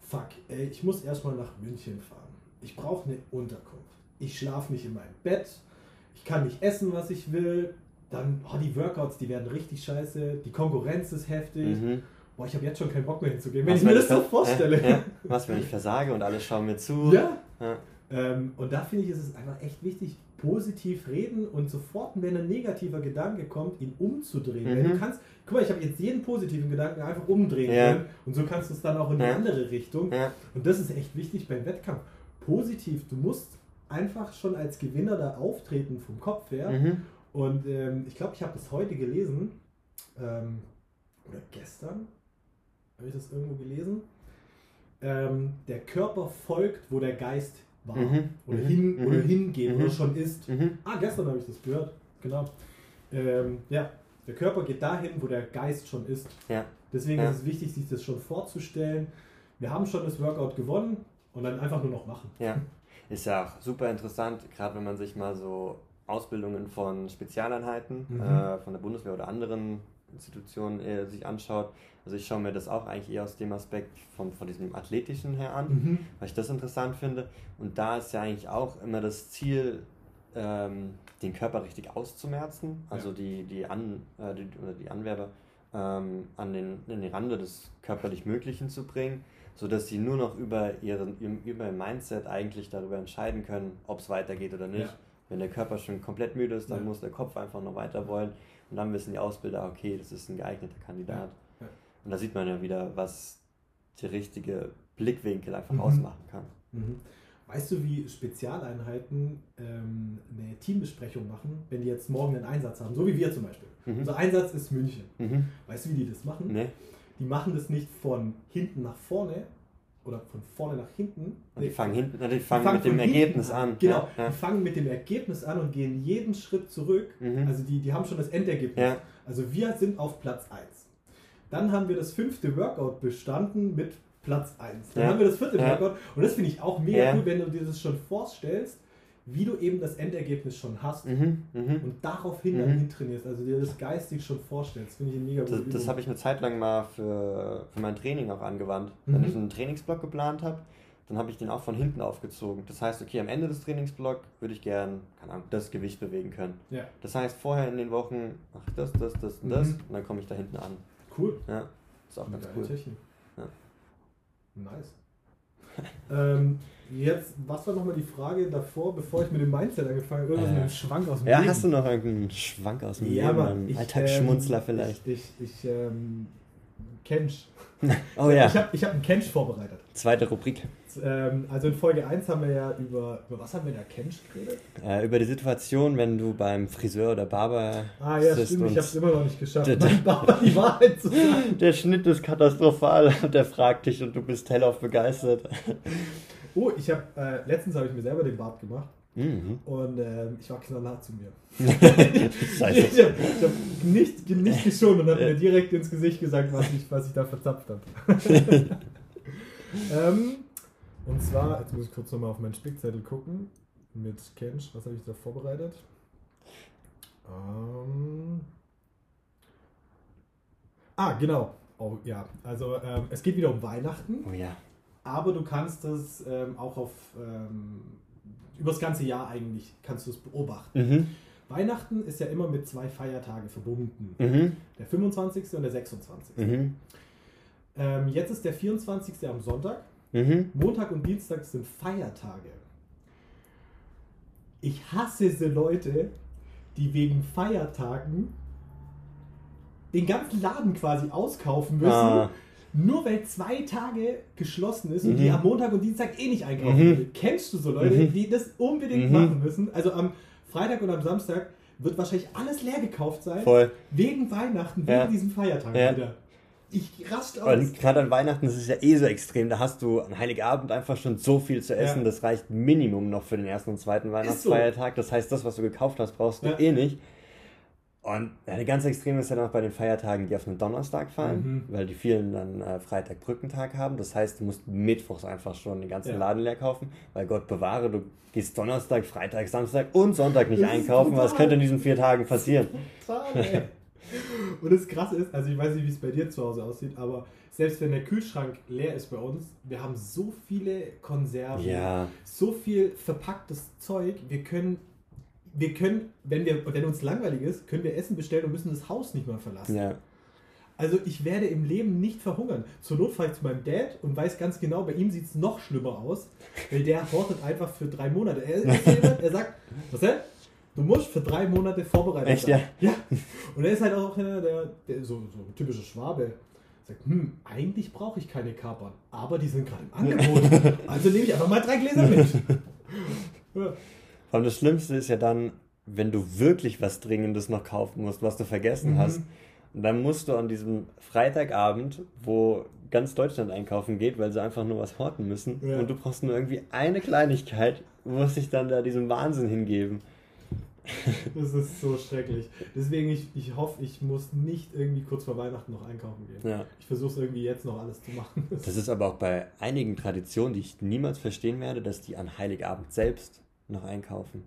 fuck, ey, ich muss erstmal nach München fahren. Ich brauche eine Unterkunft. Ich schlafe nicht in meinem Bett. Ich kann nicht essen, was ich will dann, oh, die Workouts, die werden richtig scheiße, die Konkurrenz ist heftig. Mhm. Boah, ich habe jetzt schon keinen Bock mehr hinzugehen, wenn was, ich mir das so vorstelle. Ja, was, wenn ich versage und alle schauen mir zu. Ja. ja. Ähm, und da finde ich, ist es einfach echt wichtig, positiv reden und sofort, wenn ein negativer Gedanke kommt, ihn umzudrehen. Mhm. Wenn du kannst, guck mal, ich habe jetzt jeden positiven Gedanken einfach umdrehen ja. können und so kannst du es dann auch in die andere Richtung. Und das ist echt wichtig beim Wettkampf. Positiv, du musst einfach schon als Gewinner da auftreten vom Kopf her mhm. Und ähm, ich glaube, ich habe das heute gelesen, ähm, oder gestern, habe ich das irgendwo gelesen. Ähm, der Körper folgt, wo der Geist war. Mhm. Oder, mhm. hin, mhm. oder hingeht oder mhm. schon ist. Mhm. Ah, gestern habe ich das gehört. Genau. Ähm, ja, der Körper geht dahin, wo der Geist schon ist. Ja. Deswegen ja. ist es wichtig, sich das schon vorzustellen. Wir haben schon das Workout gewonnen und dann einfach nur noch machen. Ja, ist ja auch super interessant, gerade wenn man sich mal so Ausbildungen von Spezialeinheiten mhm. äh, von der Bundeswehr oder anderen Institutionen äh, sich anschaut. Also ich schaue mir das auch eigentlich eher aus dem Aspekt von, von diesem Athletischen her an, mhm. weil ich das interessant finde. Und da ist ja eigentlich auch immer das Ziel, ähm, den Körper richtig auszumerzen, also ja. die, die, an, äh, die, oder die Anwerber ähm, an den, an den Rande des körperlich Möglichen zu bringen, sodass sie nur noch über, ihren, über ihr Mindset eigentlich darüber entscheiden können, ob es weitergeht oder nicht. Ja. Wenn der Körper schon komplett müde ist, dann ja. muss der Kopf einfach noch weiter wollen. Und dann wissen die Ausbilder, okay, das ist ein geeigneter Kandidat. Ja. Ja. Und da sieht man ja wieder, was der richtige Blickwinkel einfach mhm. ausmachen kann. Mhm. Weißt du, wie Spezialeinheiten ähm, eine Teambesprechung machen, wenn die jetzt morgen einen Einsatz haben? So wie wir zum Beispiel. Mhm. Unser Einsatz ist München. Mhm. Weißt du, wie die das machen? Nee. Die machen das nicht von hinten nach vorne, oder von vorne nach hinten. die fangen, hinten, die fangen, die fangen mit dem Ergebnis an. an. Genau, ja, ja. die fangen mit dem Ergebnis an und gehen jeden Schritt zurück. Mhm. Also die, die haben schon das Endergebnis. Ja. Also wir sind auf Platz 1. Dann haben wir das fünfte Workout bestanden mit Platz 1. Dann haben wir das vierte. Workout und das finde ich auch mega cool, wenn du dir das schon vorstellst, wie du eben das Endergebnis schon hast Mhm, mhm. und daraufhin Mhm. dann hintrainierst, also dir das geistig schon vorstellst, finde ich mega Das, das habe ich eine Zeit lang mal für, für mein Training auch angewandt. Wenn Mhm. ich einen Trainingsblock geplant habe, dann habe ich den auch von hinten aufgezogen. Das heißt, okay, am Ende des Trainingsblocks würde ich gern, keine Ahnung, das Gewicht bewegen können. Ja, Das heißt, vorher in den Wochen mache ich das, das, das und das Mhm. und dann komme ich da hinten an. cool. Ja, ist auch Eine ganz cool. Technik. Ja. Nice. ähm, jetzt, was war nochmal die Frage davor, bevor ich mit dem Mindset angefangen habe? Irgendwas Äh, mit dem Schwank aus dem Ja, Leben. hast du noch irgendeinen Schwank aus dem Ja, Leben, Mann. Ich, Alltagsschmunzler ähm, vielleicht? Ich, ich, ich ähm, Kench. Oh ja, Ich habe ich hab einen Kench vorbereitet. zweite Rubrik. Ähm, also in Folge 1 haben wir ja über, über was haben wir da, Kench geredet? Äh, über die Situation, wenn du beim Friseur oder Barber Ah ja, stimmt, ich habe es immer noch nicht geschafft, Der- meinem Barber die Wahrheit zu sagen. der Schnitt ist katastrophal und der fragt dich und du bist hellauf begeistert. Oh, ich habe, äh, letztens habe ich mir selber den Bart gemacht Mhm. und ähm, ich war knallhart zu mir. Ich habe hab nicht, nicht geschont und habe mir direkt ins Gesicht gesagt, was ich, was ich da verzapft habe. ähm, und zwar, jetzt muss ich kurz nochmal auf meinen Spickzettel gucken. Mit Kench, was habe ich da vorbereitet? Ähm, ah, genau. Oh, ja, also ähm, es geht wieder um Weihnachten, Oh ja. Aber du kannst es ähm, auch auf ähm, über das ganze Jahr eigentlich kannst du es beobachten. Mhm. Weihnachten ist ja immer mit zwei Feiertage verbunden. Mhm. Der 25. und der 26. Mhm. Ähm, jetzt ist der 24. am Sonntag. Mhm. Montag und Dienstag sind Feiertage. Ich hasse so Leute, die wegen Feiertagen den ganzen Laden quasi auskaufen müssen, Ah. Nur weil zwei Tage geschlossen ist und Mhm. die am Montag und Dienstag eh nicht einkaufen Mhm. will. Kennst du so Leute, Mhm. die das unbedingt Mhm. machen müssen? Also am Freitag und am Samstag wird wahrscheinlich alles leer gekauft sein. Voll. Wegen Weihnachten, wegen Ja. diesem Feiertag Ja. wieder. Ich raste aus. Und gerade an Weihnachten ist es ja eh so extrem. Da hast du an Heiligabend einfach schon so viel zu essen. Ja. Das reicht Minimum noch für den ersten und zweiten Weihnachtsfeiertag. Das heißt, das, was du gekauft hast, brauchst du eh nicht. Und der ganz extrem ist ja noch bei den Feiertagen, die auf einen Donnerstag fallen, Mhm. weil die vielen dann äh, Freitag Brückentag haben. Das heißt, du musst mittwochs einfach schon den ganzen Ja. Laden leer kaufen, weil Gott bewahre, du gehst Donnerstag, Freitag, Samstag und Sonntag nicht Das einkaufen. Was könnte in diesen vier Tagen passieren? Total. Und das Krasse ist, also ich weiß nicht, wie es bei dir zu Hause aussieht, aber selbst wenn der Kühlschrank leer ist bei uns, wir haben so viele Konserven, Ja, so viel verpacktes Zeug, wir können, wir können, wenn, wir, wenn uns langweilig ist, können wir Essen bestellen und müssen das Haus nicht mehr verlassen. ja. Also ich werde im Leben nicht verhungern. Zur Not fahre ich zu meinem Dad und weiß ganz genau, bei ihm sieht es noch schlimmer aus, weil der hortet einfach für drei Monate. Er, jemand, er sagt, was denn? Du musst für drei Monate vorbereitet Echt, sein. Ja. Und er ist halt auch einer, der, der so, so ein typischer Schwabe. Sagt, hm, eigentlich brauche ich keine Kapern, aber die sind gerade im Angebot. Also nehme ich einfach mal drei Gläser mit. Ja. Und das Schlimmste ist ja dann, wenn du wirklich was Dringendes noch kaufen musst, was du vergessen Mhm. hast. Und dann musst du an diesem Freitagabend, wo ganz Deutschland einkaufen geht, weil sie einfach nur was horten müssen. Ja. Und du brauchst nur irgendwie eine Kleinigkeit, musst dich dann da diesem Wahnsinn hingeben. Das ist so schrecklich. Deswegen, ich, ich hoffe, ich muss nicht irgendwie kurz vor Weihnachten noch einkaufen gehen. Ja. Ich versuche es irgendwie jetzt noch alles zu machen. Das ist aber auch bei einigen Traditionen, die ich niemals verstehen werde, dass die an Heiligabend selbst noch einkaufen.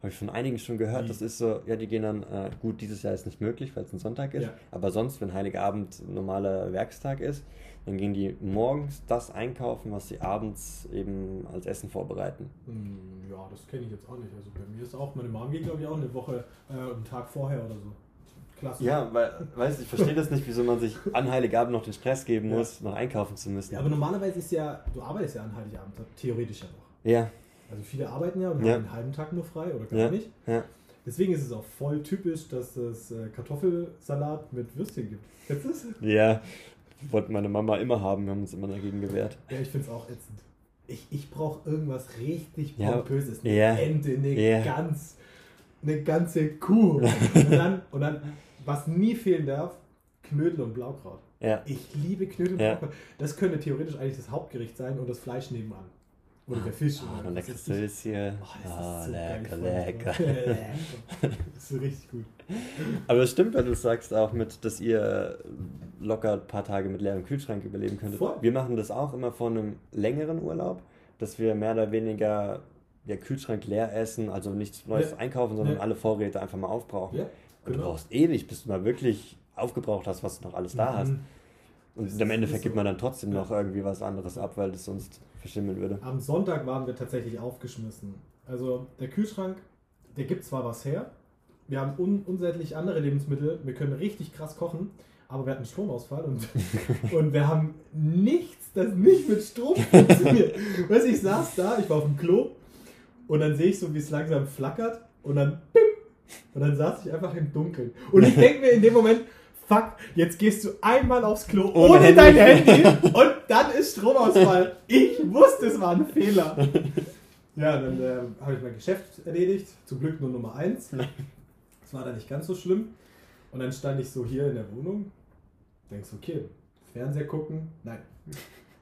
Habe ich von einigen schon gehört. Wie? Das ist so, ja, die gehen dann, äh, gut, dieses Jahr ist nicht möglich, weil es ein Sonntag ist. Ja. Aber sonst, wenn Heiligabend normaler Werkstag ist, dann gehen die morgens das einkaufen, was sie abends eben als Essen vorbereiten. Hm, Ja, das kenne ich jetzt auch nicht. Also bei mir ist auch, meine Mom geht glaube ich auch eine Woche, äh, einen Tag vorher oder so. Klasse. Ja, weil, weißt du, ich verstehe das nicht, wieso man sich an Heiligabend noch den Stress geben Ja. muss, noch einkaufen zu müssen. Ja, aber normalerweise ist ja, du arbeitest ja an Heiligabend, theoretisch ja noch. ja, Also viele arbeiten ja und Ja. haben einen halben Tag nur frei oder gar Ja. nicht. ja. Deswegen ist es auch voll typisch, dass es äh, Kartoffelsalat mit Würstchen gibt. Kennst du das? Ja, wollte meine Mama immer haben, wir haben uns immer dagegen gewehrt. Ja, ich finde es auch ätzend. Ich, ich brauche irgendwas richtig. Pompöses. Eine Ja. Ente, eine Ja. Gans, eine ganze Kuh. und, dann, und dann, was nie fehlen darf, Knödel und Blaukraut. Ja, Ich liebe Knödel und. Blaukraut. Das könnte theoretisch eigentlich das Hauptgericht sein und das Fleisch nebenan. Oder der Fisch. Ah, oder und was lecker ist das? Sülz hier. Oh, das ist so lecker, lecker. das ist richtig gut. Aber es stimmt, weil du sagst auch mit, dass ihr locker ein paar Tage mit leerem Kühlschrank überleben könntet. Voll. Wir machen das auch immer vor einem längeren Urlaub, dass wir mehr oder weniger der Kühlschrank leer essen, also nichts Neues Ja. einkaufen, sondern Ja. alle Vorräte einfach mal aufbrauchen. Ja, Und du genau. brauchst ewig, bis du mal wirklich aufgebraucht hast, was du noch alles da hast. Und Das im Endeffekt gibt man dann trotzdem noch irgendwie was anderes ab, weil das sonst verschimmeln würde. Am Sonntag waren wir tatsächlich aufgeschmissen. Also der Kühlschrank, der gibt zwar was her, wir haben un unsäglich andere Lebensmittel, wir können richtig krass kochen, aber wir hatten Stromausfall und, und wir haben nichts, das nicht mit Strom funktioniert. Weißt du, ich saß da, ich war auf dem Klo und dann sehe ich so, wie es langsam flackert und dann bim, und dann saß ich einfach im Dunkeln. Und ich denke mir in dem Moment, fuck, jetzt gehst du einmal aufs Klo Ohne ohne, Handy. dein Handy und dann ist Stromausfall. Ich wusste, es war ein Fehler. Ja, dann äh, habe ich mein Geschäft erledigt. Zum Glück nur Nummer eins. Das war dann nicht ganz so schlimm. Und dann stand ich so hier in der Wohnung. Denkst, okay, Fernseher gucken. Nein.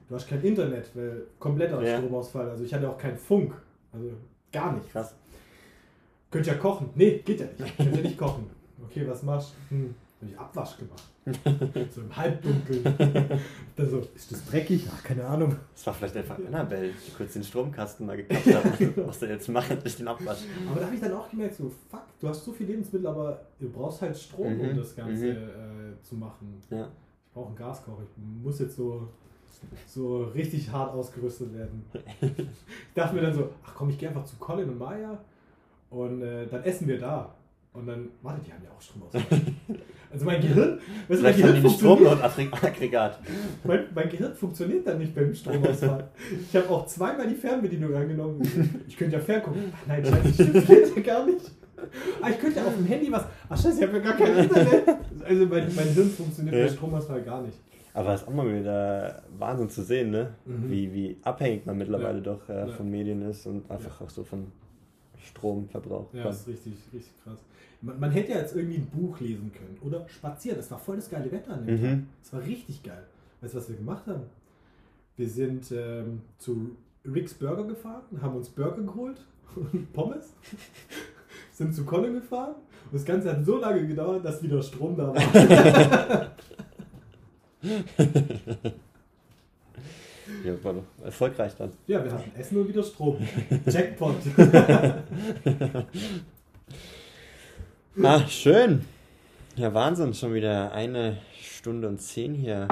Du hast kein Internet, weil kompletter Ja. Stromausfall. Also ich hatte auch keinen Funk. Also gar nicht. Krass. Könnt ja kochen. Nee, geht ja nicht. Könnt ja nicht kochen. Okay, was machst du? Hm, hab ich Abwasch gemacht. so im Halbdunkeln. Dann so, ist das dreckig? Ach, keine Ahnung. Das war vielleicht einfach Annabelle, die kurz den Stromkasten mal gekappt hat. genau. Was du jetzt machen durch den Abwasch. Aber da habe ich dann auch gemerkt, so, fuck, du hast so viel Lebensmittel, aber du brauchst halt Strom, um Mhm, das Ganze mhm. äh, zu machen. Ja. Ich brauche einen Gaskocher. Ich muss jetzt so, so richtig hart ausgerüstet werden. Ich dachte mir dann so, ach komm, ich gehe einfach zu Colin und Maya und äh, dann essen wir da. Und dann, warte, die haben ja auch Stromausfall. Also mein Gehirn, weißt du, mein Gehirn, funktioniert, Stromnotaggregat. mein, mein Gehirn funktioniert dann nicht beim Stromausfall. Ich habe auch zweimal die Fernbedienung angenommen. Ich könnte ja ferngucken. Ach nein, scheiße, stimmt, das geht ja gar nicht. Ah, ich könnte ja auf dem Handy was. Ach scheiße, ich habe ja gar kein Internet. Also mein, mein Hirn funktioniert Ja. Stromausfall gar nicht. Aber es ist auch mal wieder Wahnsinn zu sehen, ne? Mhm. Wie, wie abhängig man mittlerweile Ja. doch äh, Ja. von Medien ist und einfach auch so von Stromverbrauch. Ja, das ist richtig, richtig krass. Man, man hätte ja jetzt irgendwie ein Buch lesen können oder spazieren. Es war voll das geile Wetter an dem Tag. Mhm. Es war richtig geil. Weißt du, was wir gemacht haben? Wir sind ähm, zu Rick's Burger gefahren, haben uns Burger geholt und Pommes. sind zu Colin gefahren und das Ganze hat so lange gedauert, dass wieder Strom da war. Ja, war doch erfolgreich dann. ja, wir hatten Essen und wieder Strom. Jackpot. Ah, schön. Ja, Wahnsinn. Schon wieder eine Stunde und zehn hier.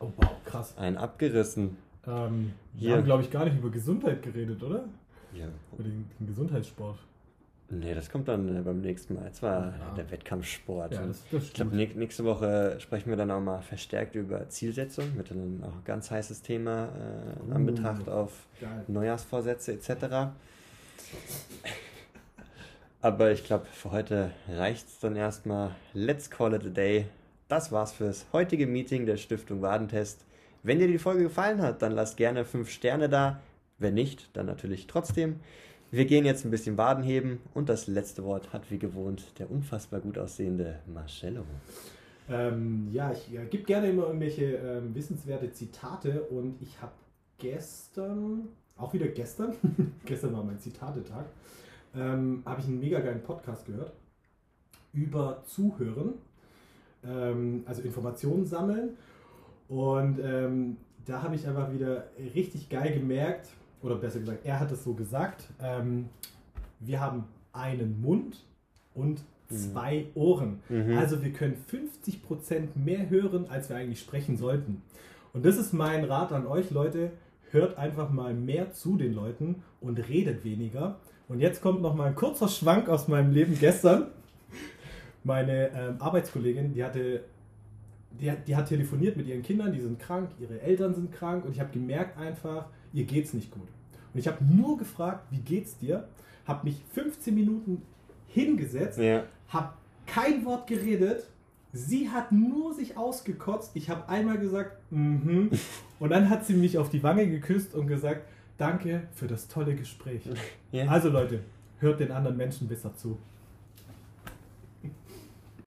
oh wow, krass. Ein abgerissen. Ähm, wir Hier. haben, glaube ich, gar nicht über Gesundheit geredet, oder? Ja. Über den, den Gesundheitssport. Nee, das kommt dann äh, beim nächsten Mal. Jetzt war Ja. der Wettkampfsport. Ja, das, das ich glaube, nächste Woche sprechen wir dann auch mal verstärkt über Zielsetzung. Wird dann auch ein ganz heißes Thema äh, in Uh. Anbetracht auf Geil. Neujahrsvorsätze etc. Aber ich glaube, für heute reicht es dann erstmal. Let's call it a day. Das war's fürs heutige Meeting der Stiftung Wadentest. Wenn dir die Folge gefallen hat, dann lass gerne 5 Sterne da. Wenn nicht, dann natürlich trotzdem. Wir gehen jetzt ein bisschen Waden heben und das letzte Wort hat wie gewohnt der unfassbar gut aussehende Marcello. Ähm, ja, ich ja, gebe gerne immer irgendwelche ähm, wissenswerte Zitate und ich habe gestern, auch wieder gestern, gestern war mein Zitatetag, ähm, habe ich einen mega geilen Podcast gehört über Zuhören, ähm, also Informationen sammeln und ähm, da habe ich einfach wieder richtig geil gemerkt, oder besser gesagt, er hat es so gesagt, ähm, wir haben einen Mund und zwei Ohren. Mhm. Also wir können 50% mehr hören, als wir eigentlich sprechen sollten. Und das ist mein Rat an euch, Leute. Hört einfach mal mehr zu den Leuten und redet weniger. Und jetzt kommt noch mal ein kurzer Schwank aus meinem Leben gestern. Meine ähm, Arbeitskollegin, die hatte, die, hat- die hat telefoniert mit ihren Kindern, die sind krank, ihre Eltern sind krank und ich habe gemerkt einfach, ihr geht's nicht gut. Und ich habe nur gefragt, wie geht's dir? Habe mich 15 Minuten hingesetzt Ja. habe kein Wort geredet. Sie hat nur sich ausgekotzt. Ich habe einmal gesagt, mhm. Und dann hat sie mich auf die Wange geküsst und gesagt, danke für das tolle Gespräch. Ja. Also Leute, hört den anderen Menschen besser zu.